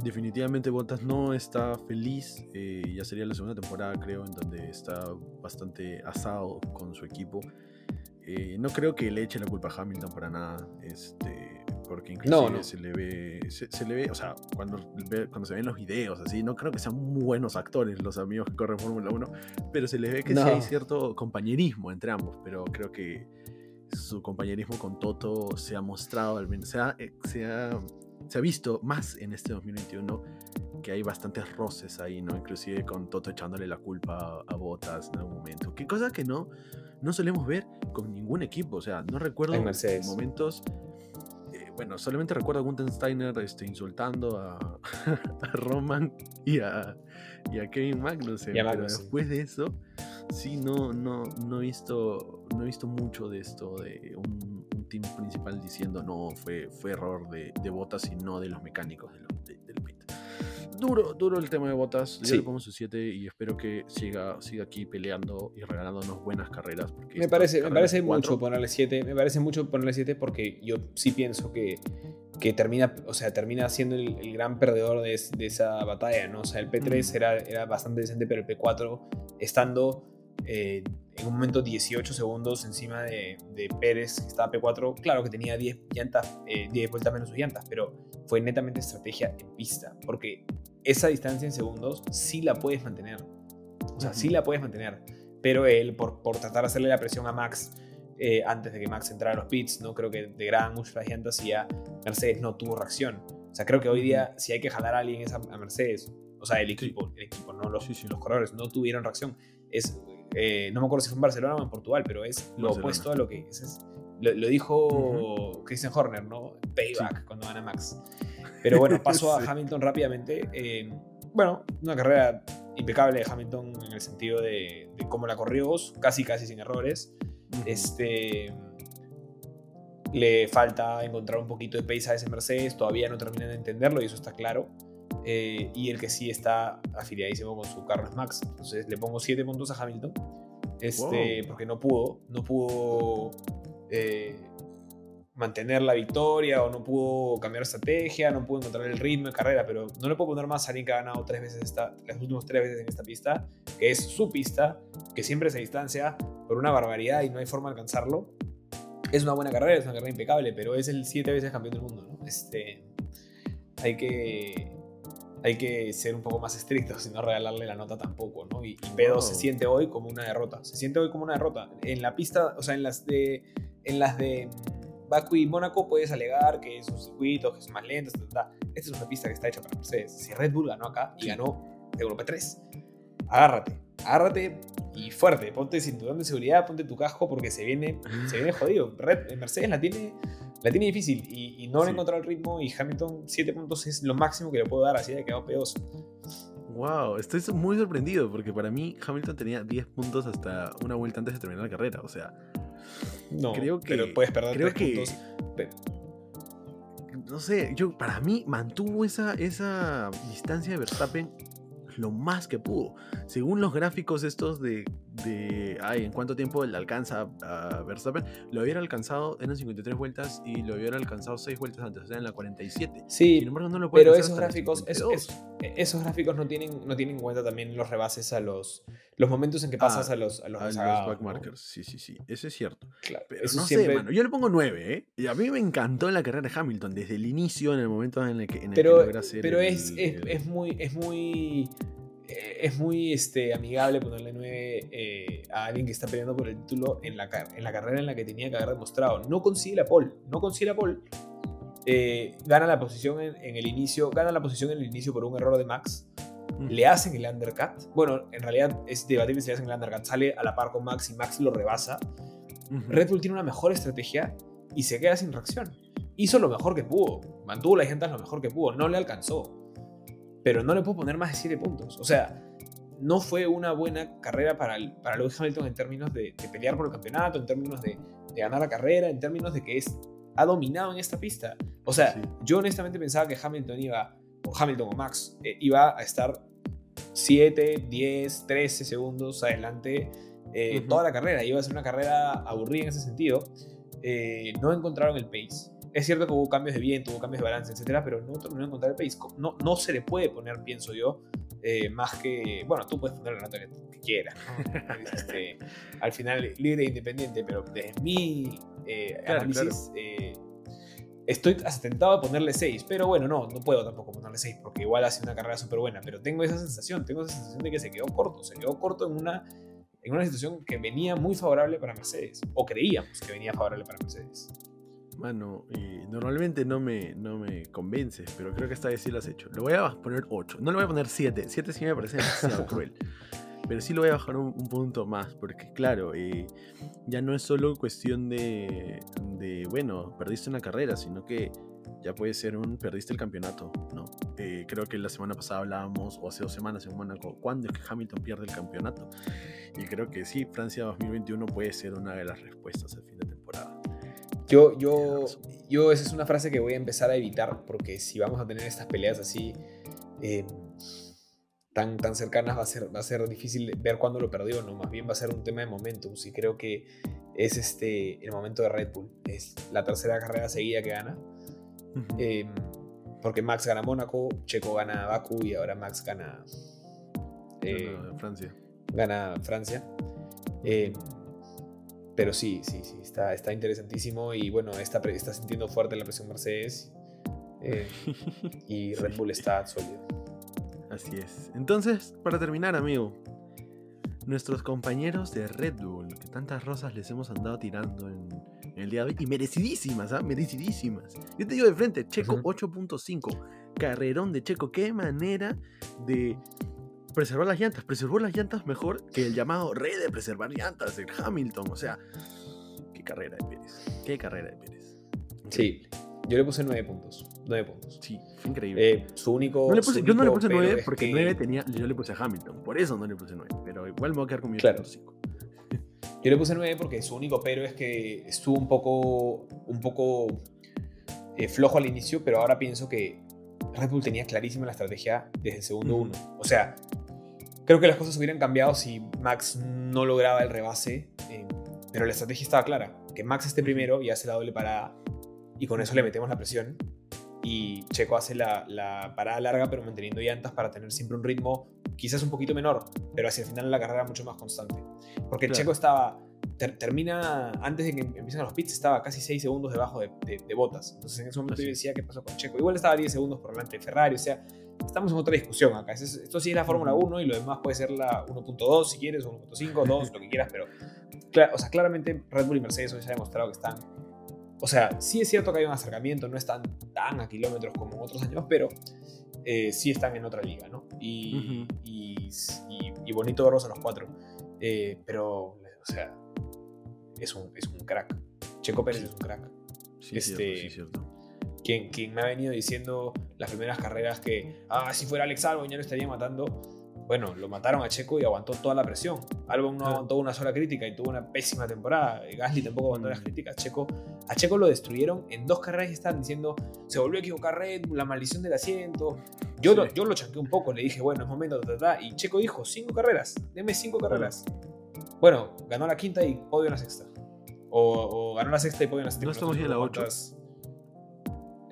definitivamente Botas no está feliz. Eh, ya sería la segunda temporada, creo, en donde está bastante asado con su equipo. Eh, no creo que le eche la culpa a Hamilton para nada. Este, porque inclusive se le ve. Se, le ve, o sea, cuando, cuando se ven los videos, así, no creo que sean muy buenos actores los amigos que corren Fórmula 1, pero se les ve que sí hay cierto compañerismo entre ambos. Pero creo que su compañerismo con Toto se ha mostrado, al menos, se ha, eh, se ha, se ha visto más en este 2021 que hay bastantes roces ahí, ¿no? Inclusive con Toto echándole la culpa a Botas en algún momento. Qué cosa que no, no solemos ver con ningún equipo. O sea, no recuerdo momentos. Eh, bueno, solamente recuerdo a Gunther este, insultando <laughs> a, Roman y a, y a Kevin Magnussen. pero después de eso, sí, no, no, no, he visto, no he visto mucho de esto de un, team principal diciendo no, fue, fue error de, de botas y no de los mecánicos del pit duro, duro el tema de botas. Yo le pongo su 7 y espero que siga, siga aquí peleando y regalándonos buenas carreras. Porque me parece, me parece mucho ponerle 7. Me parece mucho ponerle 7 porque yo sí pienso que, que termina, o sea, termina siendo el, gran perdedor de, de, esa batalla, ¿no? O sea, el P3 mm. era, era bastante decente, pero el P4 estando eh, en un momento 18 segundos encima de, de, Pérez, que estaba P4, claro que tenía 10 llantas, eh, 10 vueltas menos sus llantas, pero fue netamente estrategia en pista, porque esa distancia en segundos sí la puedes mantener. O sea, sí la puedes mantener. Pero él, por, por tratar de hacerle la presión a Max eh, antes de que Max entrara a los pits, ¿no? creo que de gran mucho la gente hacía, Mercedes no tuvo reacción. O sea, creo que hoy día, si hay que jalar a alguien es a, Mercedes. O sea, el equipo, el equipo, no los, los corredores, no tuvieron reacción. Es, eh, no me acuerdo si fue en Barcelona o en Portugal, pero es lo opuesto a lo que es. Lo, dijo Christian Horner, ¿no? Payback cuando van a Max. Pero bueno, paso a <laughs> Hamilton rápidamente. Eh, bueno, una carrera impecable de Hamilton en el sentido de, cómo la corrió, casi casi sin errores. Este le falta encontrar un poquito de pace a ese Mercedes, todavía no terminan de entenderlo y eso está claro. Eh, y el que sí está afiliadísimo con su carro es Max. Entonces le pongo 7 puntos a Hamilton. Este, Porque no pudo, no pudo eh, mantener la victoria o no pudo cambiar estrategia, no pudo encontrar el ritmo de carrera, pero no le puedo poner más a alguien que ha ganado tres veces esta, las últimas tres veces en esta pista, que es su pista, que siempre se distancia por una barbaridad y no hay forma de alcanzarlo. Es una buena carrera, es una carrera impecable, pero es el siete veces campeón del mundo, ¿no? Este, hay que, hay que ser un poco más estrictos y no regalarle la nota tampoco, ¿no? Y, P2 se siente hoy como una derrota. Se siente hoy como una derrota. En la pista, o sea, en las de, en las de Baku y Mónaco puedes alegar que es un circuito, que es más lento, Esta es una pista que está hecha para Mercedes. Si Red Bull ganó acá y ganó Europa 3, agárrate, agárrate y fuerte. Ponte cinturón de seguridad, ponte tu casco porque se viene, <laughs> se viene jodido. Red, Mercedes la tiene, la tiene difícil y, no le ha encontrado el ritmo y Hamilton 7 puntos es lo máximo que le puedo dar, así de quedado pedoso. Wow, estoy muy sorprendido porque para mí Hamilton tenía 10 puntos hasta una vuelta antes de terminar la carrera. O sea, no, creo que, pero puedes perder creo que, No sé, yo para mí mantuvo esa, esa distancia de Verstappen lo más que pudo. Según los gráficos estos de, de ay, en cuánto tiempo le alcanza a Verstappen, lo hubiera alcanzado en las 53 vueltas y lo hubiera alcanzado 6 vueltas antes, o sea, en la 47. Sí, Sin embargo, no lo pero esos gráficos, esos gráficos no tienen, no tienen en cuenta también los rebases a los, los momentos en que pasas a los, a los, backmarkers. Sí, sí, sí, eso es cierto. Claro, pero no sé, mano, yo le pongo 9, ¿eh? Y a mí me encantó la carrera de Hamilton desde el inicio, en el momento en el que, en el pero, Pero es, es, es muy, es muy es muy este, amigable ponerle 9 eh, a alguien que está peleando por el título en la, en la carrera en la que tenía que haber demostrado. No consigue la pole, no consigue la pole. Eh, gana la posición en, el inicio, gana la posición en el inicio por un error de Max. Le hacen el undercut. Bueno, en realidad es debatible si le hacen el undercut. Sale a la par con Max y Max lo rebasa. Red Bull tiene una mejor estrategia y se queda sin reacción. Hizo lo mejor que pudo. Mantuvo las llantas lo mejor que pudo. No le alcanzó pero no le puedo poner más de 7 puntos. O sea, no fue una buena carrera para, el, para Lewis Hamilton en términos de, pelear por el campeonato, en términos de, ganar la carrera, en términos de que es, ha dominado en esta pista. O sea, yo honestamente pensaba que Hamilton iba, o Hamilton o Max, eh, iba a estar 7, 10, 13 segundos adelante eh, toda la carrera. Iba a ser una carrera aburrida en ese sentido. Eh, no encontraron el pace. Es cierto que hubo cambios de viento, hubo cambios de balance, etcétera, pero no terminó de encontrar el pace. No, no se le puede poner, pienso yo, eh, más que. Bueno, tú puedes poner la nota que, quieras. Este, al final, libre e independiente, pero desde mi eh, análisis. Eh, estoy tentado a ponerle 6, pero bueno, no, no puedo tampoco ponerle 6 porque igual hace una carrera súper buena. Pero tengo esa sensación, tengo esa sensación de que se quedó corto, se quedó corto en una, en una situación que venía muy favorable para Mercedes, o creíamos que venía favorable para Mercedes. Mano, normalmente no me, no me convences, pero creo que esta vez sí lo has hecho. Lo voy a poner 8. No le voy a poner 7. 7 sí me parece demasiado <laughs> cruel. Pero sí lo voy a bajar un, punto más, porque claro, eh, ya no es solo cuestión de, de, bueno, perdiste una carrera, sino que ya puede ser un perdiste el campeonato, ¿no? Eh, creo que la semana pasada hablábamos, o hace dos semanas en Mónaco, ¿cuándo es que Hamilton pierde el campeonato? Y creo que sí, Francia 2021 puede ser una de las respuestas al fin de temporada. Yo, yo, yo, esa es una frase que voy a empezar a evitar porque si vamos a tener estas peleas así em, tan, tan cercanas va a, ser, va a ser difícil ver cuándo lo perdió, ¿no? Más bien va a ser un tema de momentum. Sí creo que es este, el momento de Red Bull. Es la tercera carrera seguida que gana. Em, porque Max gana Mónaco, Checo gana Baku y ahora Max gana... Eh, Francia. Gana Francia. Pero sí, sí, sí, está, está interesantísimo y bueno, está, está sintiendo fuerte la presión Mercedes eh, <laughs> y Red Bull está sólido. Así es. Entonces, para terminar, amigo, nuestros compañeros de Red Bull, que tantas rosas les hemos andado tirando en, el día de hoy, y merecidísimas, ¿ah? Merecidísimas. Yo te digo de frente, Checo 8.5, carrerón de Checo, qué manera de preservar las llantas. Preservó las llantas mejor que el llamado rey de preservar llantas, el Hamilton. O sea, qué carrera de Pérez. Qué carrera de Pérez. Sí, yo le puse nueve puntos. Nueve puntos. Sí, increíble. Eh, su único. yo no le puse nueve porque nueve tenía. Yo le puse a Hamilton. Por eso no le puse nueve. Pero igual me voy a quedar con mi claro. Yo le puse nueve porque su único pero es que estuvo un poco. Un poco. Eh, flojo al inicio, pero ahora pienso que Red Bull tenía clarísima la estrategia desde el segundo uno. O sea, Creo que las cosas hubieran cambiado si Max no lograba el rebase, eh, pero la estrategia estaba clara, que Max esté primero y hace la doble parada y con eso le metemos la presión y Checo hace la, parada larga pero manteniendo llantas para tener siempre un ritmo quizás un poquito menor, pero hacia el final de la carrera mucho más constante. Porque Checo estaba termina, antes de que empiecen los pits, estaba casi 6 segundos debajo de, de, botas. Entonces en ese momento yo decía, ¿qué pasó con Checo? Igual estaba 10 segundos por delante de Ferrari, o sea, estamos en otra discusión acá. Esto sí es la Fórmula 1 y lo demás puede ser la 1.2 si quieres, 1.5, 2, lo que quieras, pero o sea, claramente Red Bull y Mercedes hoy se ha demostrado que están... O sea, sí es cierto que hay un acercamiento, no están tan a kilómetros como en otros años, pero eh, sí están en otra liga, ¿no? Y, y, y, bonito verlos a los cuatro. Eh, pero, o sea, es un, es un crack. Checo Pérez es un crack. Sí, este, sí, cierto. Quien, quien, me ha venido diciendo las primeras carreras que, ah, si fuera Alex Albon ya lo estaría matando. Bueno, lo mataron a Checo y aguantó toda la presión. Albon no aguantó una sola crítica y tuvo una pésima temporada. Gasly tampoco aguantó las mm. críticas. Checo, a Checo lo destruyeron en dos carreras y estaban diciendo, se volvió a equivocar Red la maldición del asiento. Yo, lo, yo lo chanqué un poco, le dije, bueno, es momento, y Checo dijo, cinco carreras, deme cinco carreras. Bueno, ganó la quinta y podio en la sexta. O, ganó la sexta y podio en la séptima. ¿No estamos en la 8?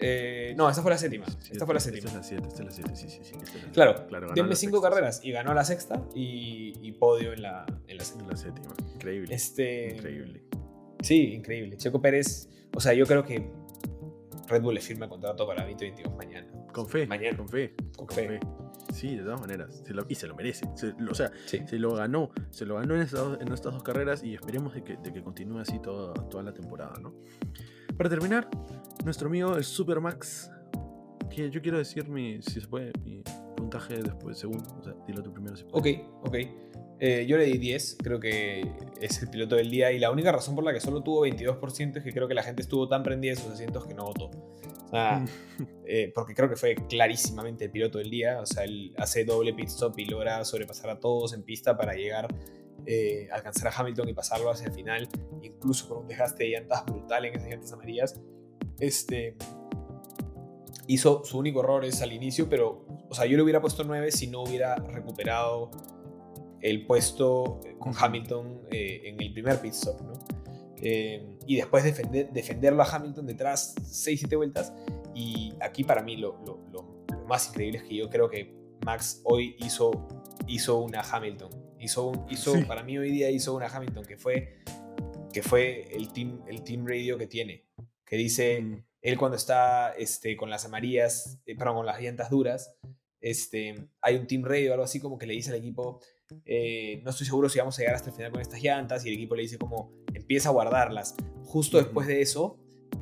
Eh, no, esta fue la séptima. esta fue la séptima. Esta es la 7, esta es la 7, sí, sí, sí. claro, claro denme cinco carreras y ganó la sexta y, podio en la, en la séptima. En la séptima. Increíble. Este, increíble. Sí, increíble. Checo Pérez, o sea, yo creo que Red Bull le firma contrato para 2022 mañana. Con fe. Mañana. Con fe. Con, fe. Sí, de todas maneras. y se lo merece. o sea, se lo ganó. Se lo ganó en estas, en estas dos carreras y esperemos de que, de que continúe así toda, toda la temporada, ¿no? Para terminar, nuestro amigo el Supermax. Que yo quiero decir mi, si se puede, mi puntaje después, segundo. O sea, dilo tú primero si puedes. Ok, ok. Eh, yo le di 10, creo que es el piloto del día y la única razón por la que solo tuvo 22% es que creo que la gente estuvo tan prendida de sus asientos que no votó. <laughs> Eh, porque creo que fue clarísimamente el piloto del día. O sea, él hace doble pit stop y logra sobrepasar a todos en pista para llegar, eh, alcanzar a Hamilton y pasarlo hacia el final, incluso con un desgaste de llantas brutal en esas llantas amarillas. Este, hizo su único error es al inicio, pero, o sea, yo le hubiera puesto 9 si no hubiera recuperado el puesto con Hamilton eh, en el primer pit stop, ¿no? Eh, y después defender, defenderlo a Hamilton detrás 6-7 vueltas. Y aquí para mí lo, lo, más increíble es que yo creo que Max hoy hizo, hizo una Hamilton. Hizo, un, hizo Para mí hoy día hizo una Hamilton que fue, que fue el, team, el team radio que tiene. Que dice, mm. él cuando está este, con las amarillas, eh, perdón, con las llantas duras, este, hay un team radio, algo así como que le dice al equipo, eh, no estoy seguro si vamos a llegar hasta el final con estas llantas y el equipo le dice como empieza a guardarlas. Justo después de eso,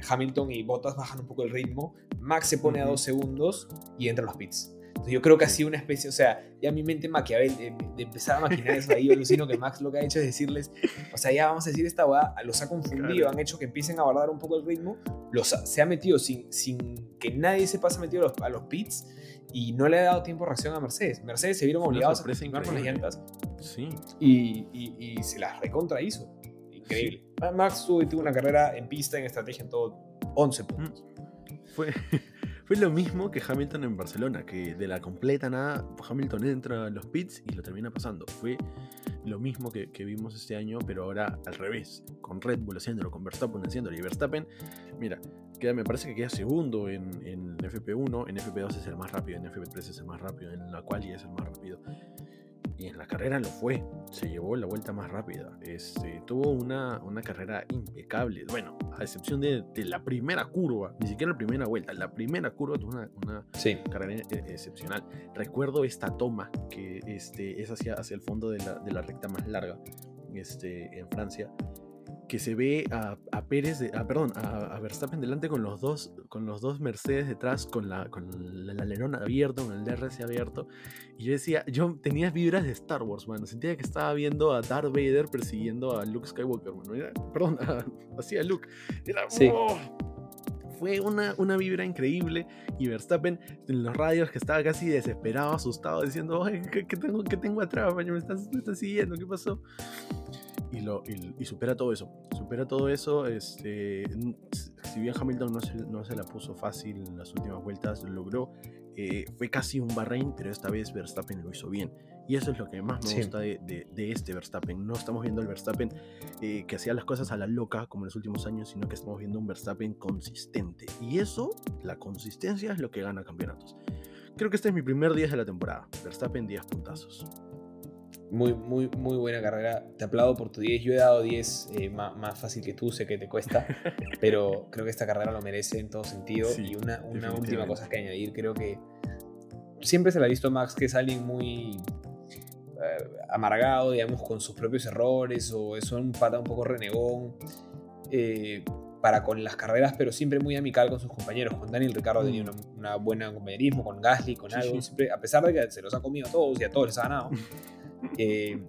Hamilton y Bottas bajan un poco el ritmo, Max se pone a dos segundos y entra a los pits. Entonces yo creo que ha sido una especie, o sea, ya mi mente maquiavel de, empezar a maquinar eso ahí, yo alucino que Max lo que ha hecho es decirles, o sea, ya vamos a decir esta weá, los ha confundido, han hecho que empiecen a guardar un poco el ritmo, los se ha metido sin, sin que nadie se pase metido a los, a los pits y no le ha dado tiempo de reacción a Mercedes. Mercedes se vieron obligados a continuar con las llantas. Sí. Y, y, se las recontra hizo. Increíble. Max tuvo, tuvo una carrera en pista, en estrategia, en todo, 11 puntos. Fue, <laughs> fue lo mismo que Hamilton en Barcelona, que de la completa nada, Hamilton entra a los pits y lo termina pasando. Fue lo mismo que, vimos este año, pero ahora al revés, con Red Bull haciéndolo, con Verstappen haciéndolo. Y Verstappen, mira, me parece que queda segundo en, en FP1, en FP2 es el más rápido, en FP3 es el más rápido, en la quali es el más rápido. Y en la carrera lo fue, se llevó la vuelta más rápida. Este, tuvo una, una carrera impecable. Bueno, a excepción de, de, la primera curva, ni siquiera la primera vuelta, la primera curva tuvo una, una carrera e, excepcional. Recuerdo esta toma que este, es hacia, hacia el fondo de la, de la recta más larga este, en Francia que se ve a, Pérez, de, perdón, a, Verstappen delante con los dos, con los dos Mercedes detrás, con la, con el alerón abierto, con el DRS abierto. Y yo decía, yo tenía vibras de Star Wars, mano. Sentía que estaba viendo a Darth Vader persiguiendo a Luke Skywalker, mano. perdón, <laughs> así a Luke. Era, oh, fue una, una vibra increíble y Verstappen en los radios que estaba casi desesperado, asustado, diciendo, ¿qué, tengo, qué tengo atrás? Me estás, me estás siguiendo, ¿qué pasó? y, lo, y, supera todo eso. Supera todo eso. Este, si bien Hamilton no se, no se la puso fácil en las últimas vueltas, lo logró. Eh, fue casi un Bahrein, pero esta vez Verstappen lo hizo bien. Y eso es lo que más me gusta de, de, este Verstappen. No estamos viendo el Verstappen eh, que hacía las cosas a la loca como en los últimos años, sino que estamos viendo un Verstappen consistente. Y eso, la consistencia, es lo que gana campeonatos. Creo que este es mi primer día de la temporada. Verstappen 10 puntazos. muy, muy, muy buena carrera. Te aplaudo por tu 10. Yo he dado 10 eh, más, fácil que tú, sé que te cuesta, <laughs> pero creo que esta carrera lo merece en todo sentido. y una, una última cosa que añadir, creo que siempre se le ha visto Max que es alguien muy amargado, digamos, con sus propios errores, o es un pata un poco renegón. Eh, para con las carreras, pero siempre muy amical con sus compañeros. Con Daniel Ricardo tenía mm. una, buena compañerismo, con Gasly, con algo. Siempre, a pesar de que se los ha comido a todos y a todos les ha ganado, eh,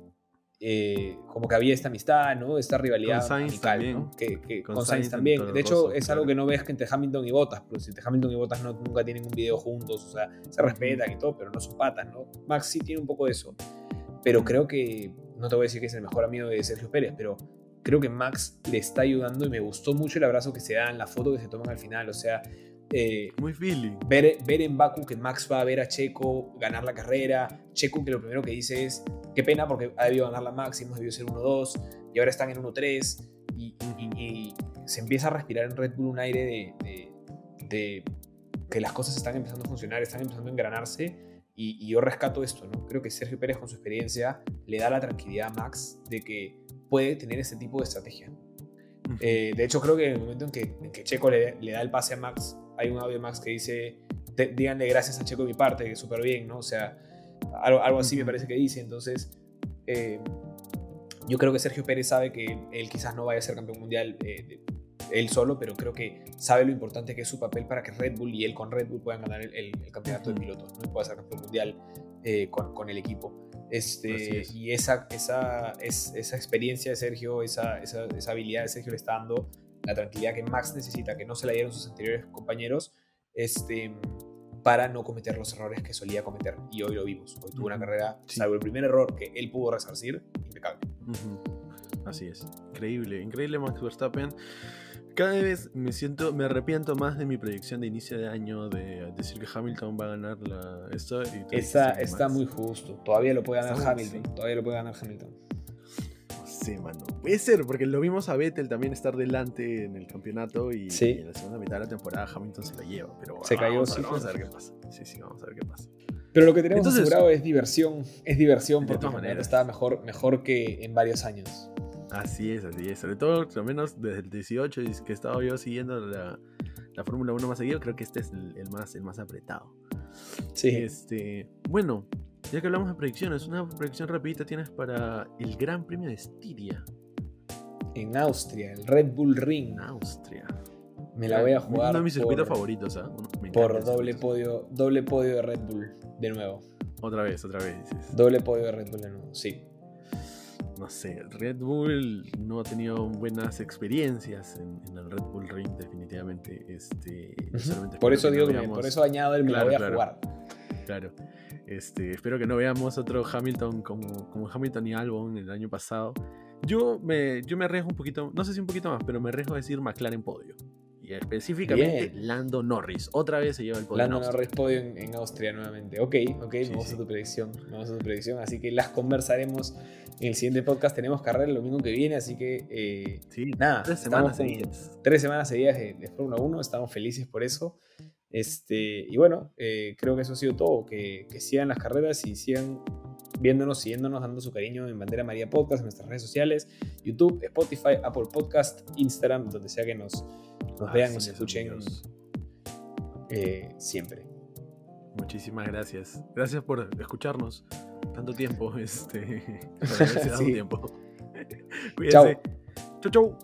eh, como que había esta amistad, ¿no? Esta rivalidad con amical, Que, con, Sainz, también. De hecho, es algo que no ves que entre Hamilton y Bottas, porque entre Hamilton y Bottas no, nunca tienen un video juntos, o sea, se respetan y todo, pero no son patas, ¿no? Max sí tiene un poco de eso. Pero creo que, no te voy a decir que es el mejor amigo de Sergio Pérez, pero creo que Max le está ayudando y me gustó mucho el abrazo que se dan, la foto que se toman al final, o sea... Eh, Muy feeling. Ver, ver en Baku que Max va a ver a Checo ganar la carrera, Checo que lo primero que dice es, qué pena porque ha debido ganar la Max, hemos debido ser 1-2 y ahora están en 1-3 y, se empieza a respirar en Red Bull un aire de, que las cosas están empezando a funcionar, están empezando a engranarse y, yo rescato esto, ¿no? Creo que Sergio Pérez con su experiencia le da la tranquilidad a Max de que puede tener ese tipo de estrategia. Eh, de hecho, creo que en el momento en que, Checo le, da el pase a Max, hay un audio de Max que dice, díganle gracias a Checo de mi parte, que súper bien, ¿no? O sea, algo, algo así me parece que dice. Entonces, eh, yo creo que Sergio Pérez sabe que él quizás no vaya a ser campeón mundial eh, él solo, pero creo que sabe lo importante que es su papel para que Red Bull y él con Red Bull puedan ganar el, campeonato de pilotos, ¿no? Y pueda ser campeón mundial con, con, el equipo. Este, y esa, esa, esa experiencia de Sergio, esa, esa, esa, habilidad de Sergio le está dando la tranquilidad que Max necesita, que no se la dieron sus anteriores compañeros, este, para no cometer los errores que solía cometer. Y hoy lo vimos. Hoy tuvo una carrera, salvo el primer error que él pudo resarcir, impecable. Así es. Increíble, increíble Max Verstappen. Cada vez me siento, me arrepiento más de mi predicción de inicio de año de decir que Hamilton va a ganar la esto. Esa está muy justo. Todavía lo puede ganar Hamilton. Todavía lo puede ganar Hamilton. No sé, mano. Puede ser, porque lo vimos a Vettel también estar delante en el campeonato y, en la segunda mitad de la temporada Hamilton se la lleva. Pero se cayó, sí. Vamos a ver qué pasa. Sí, sí, vamos a ver qué pasa. Pero lo que tenemos asegurado es diversión. Es diversión porque todas maneras está mejor, mejor que en varios años. Así es, así es. Sobre todo, al menos desde el 18 que he estado yo siguiendo la, la Fórmula 1 más seguido, creo que este es el, más, el más apretado. Sí. Este, bueno, ya que hablamos de predicciones, una predicción rapidita tienes para el Gran Premio de Estiria. En Austria, el Red Bull Ring. En Austria. Me la voy a jugar. Uno de mis circuitos favoritos, ¿ah? Por doble podio, doble podio de Red Bull, de nuevo. Otra vez, otra vez. Doble podio de Red Bull de nuevo, sí no sé, Red Bull no ha tenido buenas experiencias en, el Red Bull Ring, definitivamente. Este, por eso digo por eso añado el me voy a jugar. Claro. Este, espero que no veamos otro Hamilton como, como Hamilton y Albon el año pasado. Yo me, yo me arriesgo un poquito, no sé si un poquito más, pero me arriesgo a decir McLaren podio específicamente Lando Norris. Otra vez se lleva el podio. Lando Norris podio en, Austria nuevamente. Ok, ok, vamos a tu predicción. Vamos a tu predicción. Así que las conversaremos en el siguiente podcast. Tenemos carrera el domingo que viene, así que eh, nada. Tres semanas seguidas. Tres semanas seguidas de, de Fórmula 1. Estamos felices por eso. Este, y bueno, eh, creo que eso ha sido todo. Que, que sigan las carreras y sigan viéndonos, siguiéndonos, dando su cariño en Bandera María Podcast, en nuestras redes sociales, YouTube, Spotify, Apple Podcast, Instagram, donde sea que nos, nos vean, nos escuchen eh, siempre. Muchísimas gracias. Gracias por escucharnos tanto tiempo. <laughs> Este, <laughs> tiempo. <laughs> Cuídense. Chau, chau.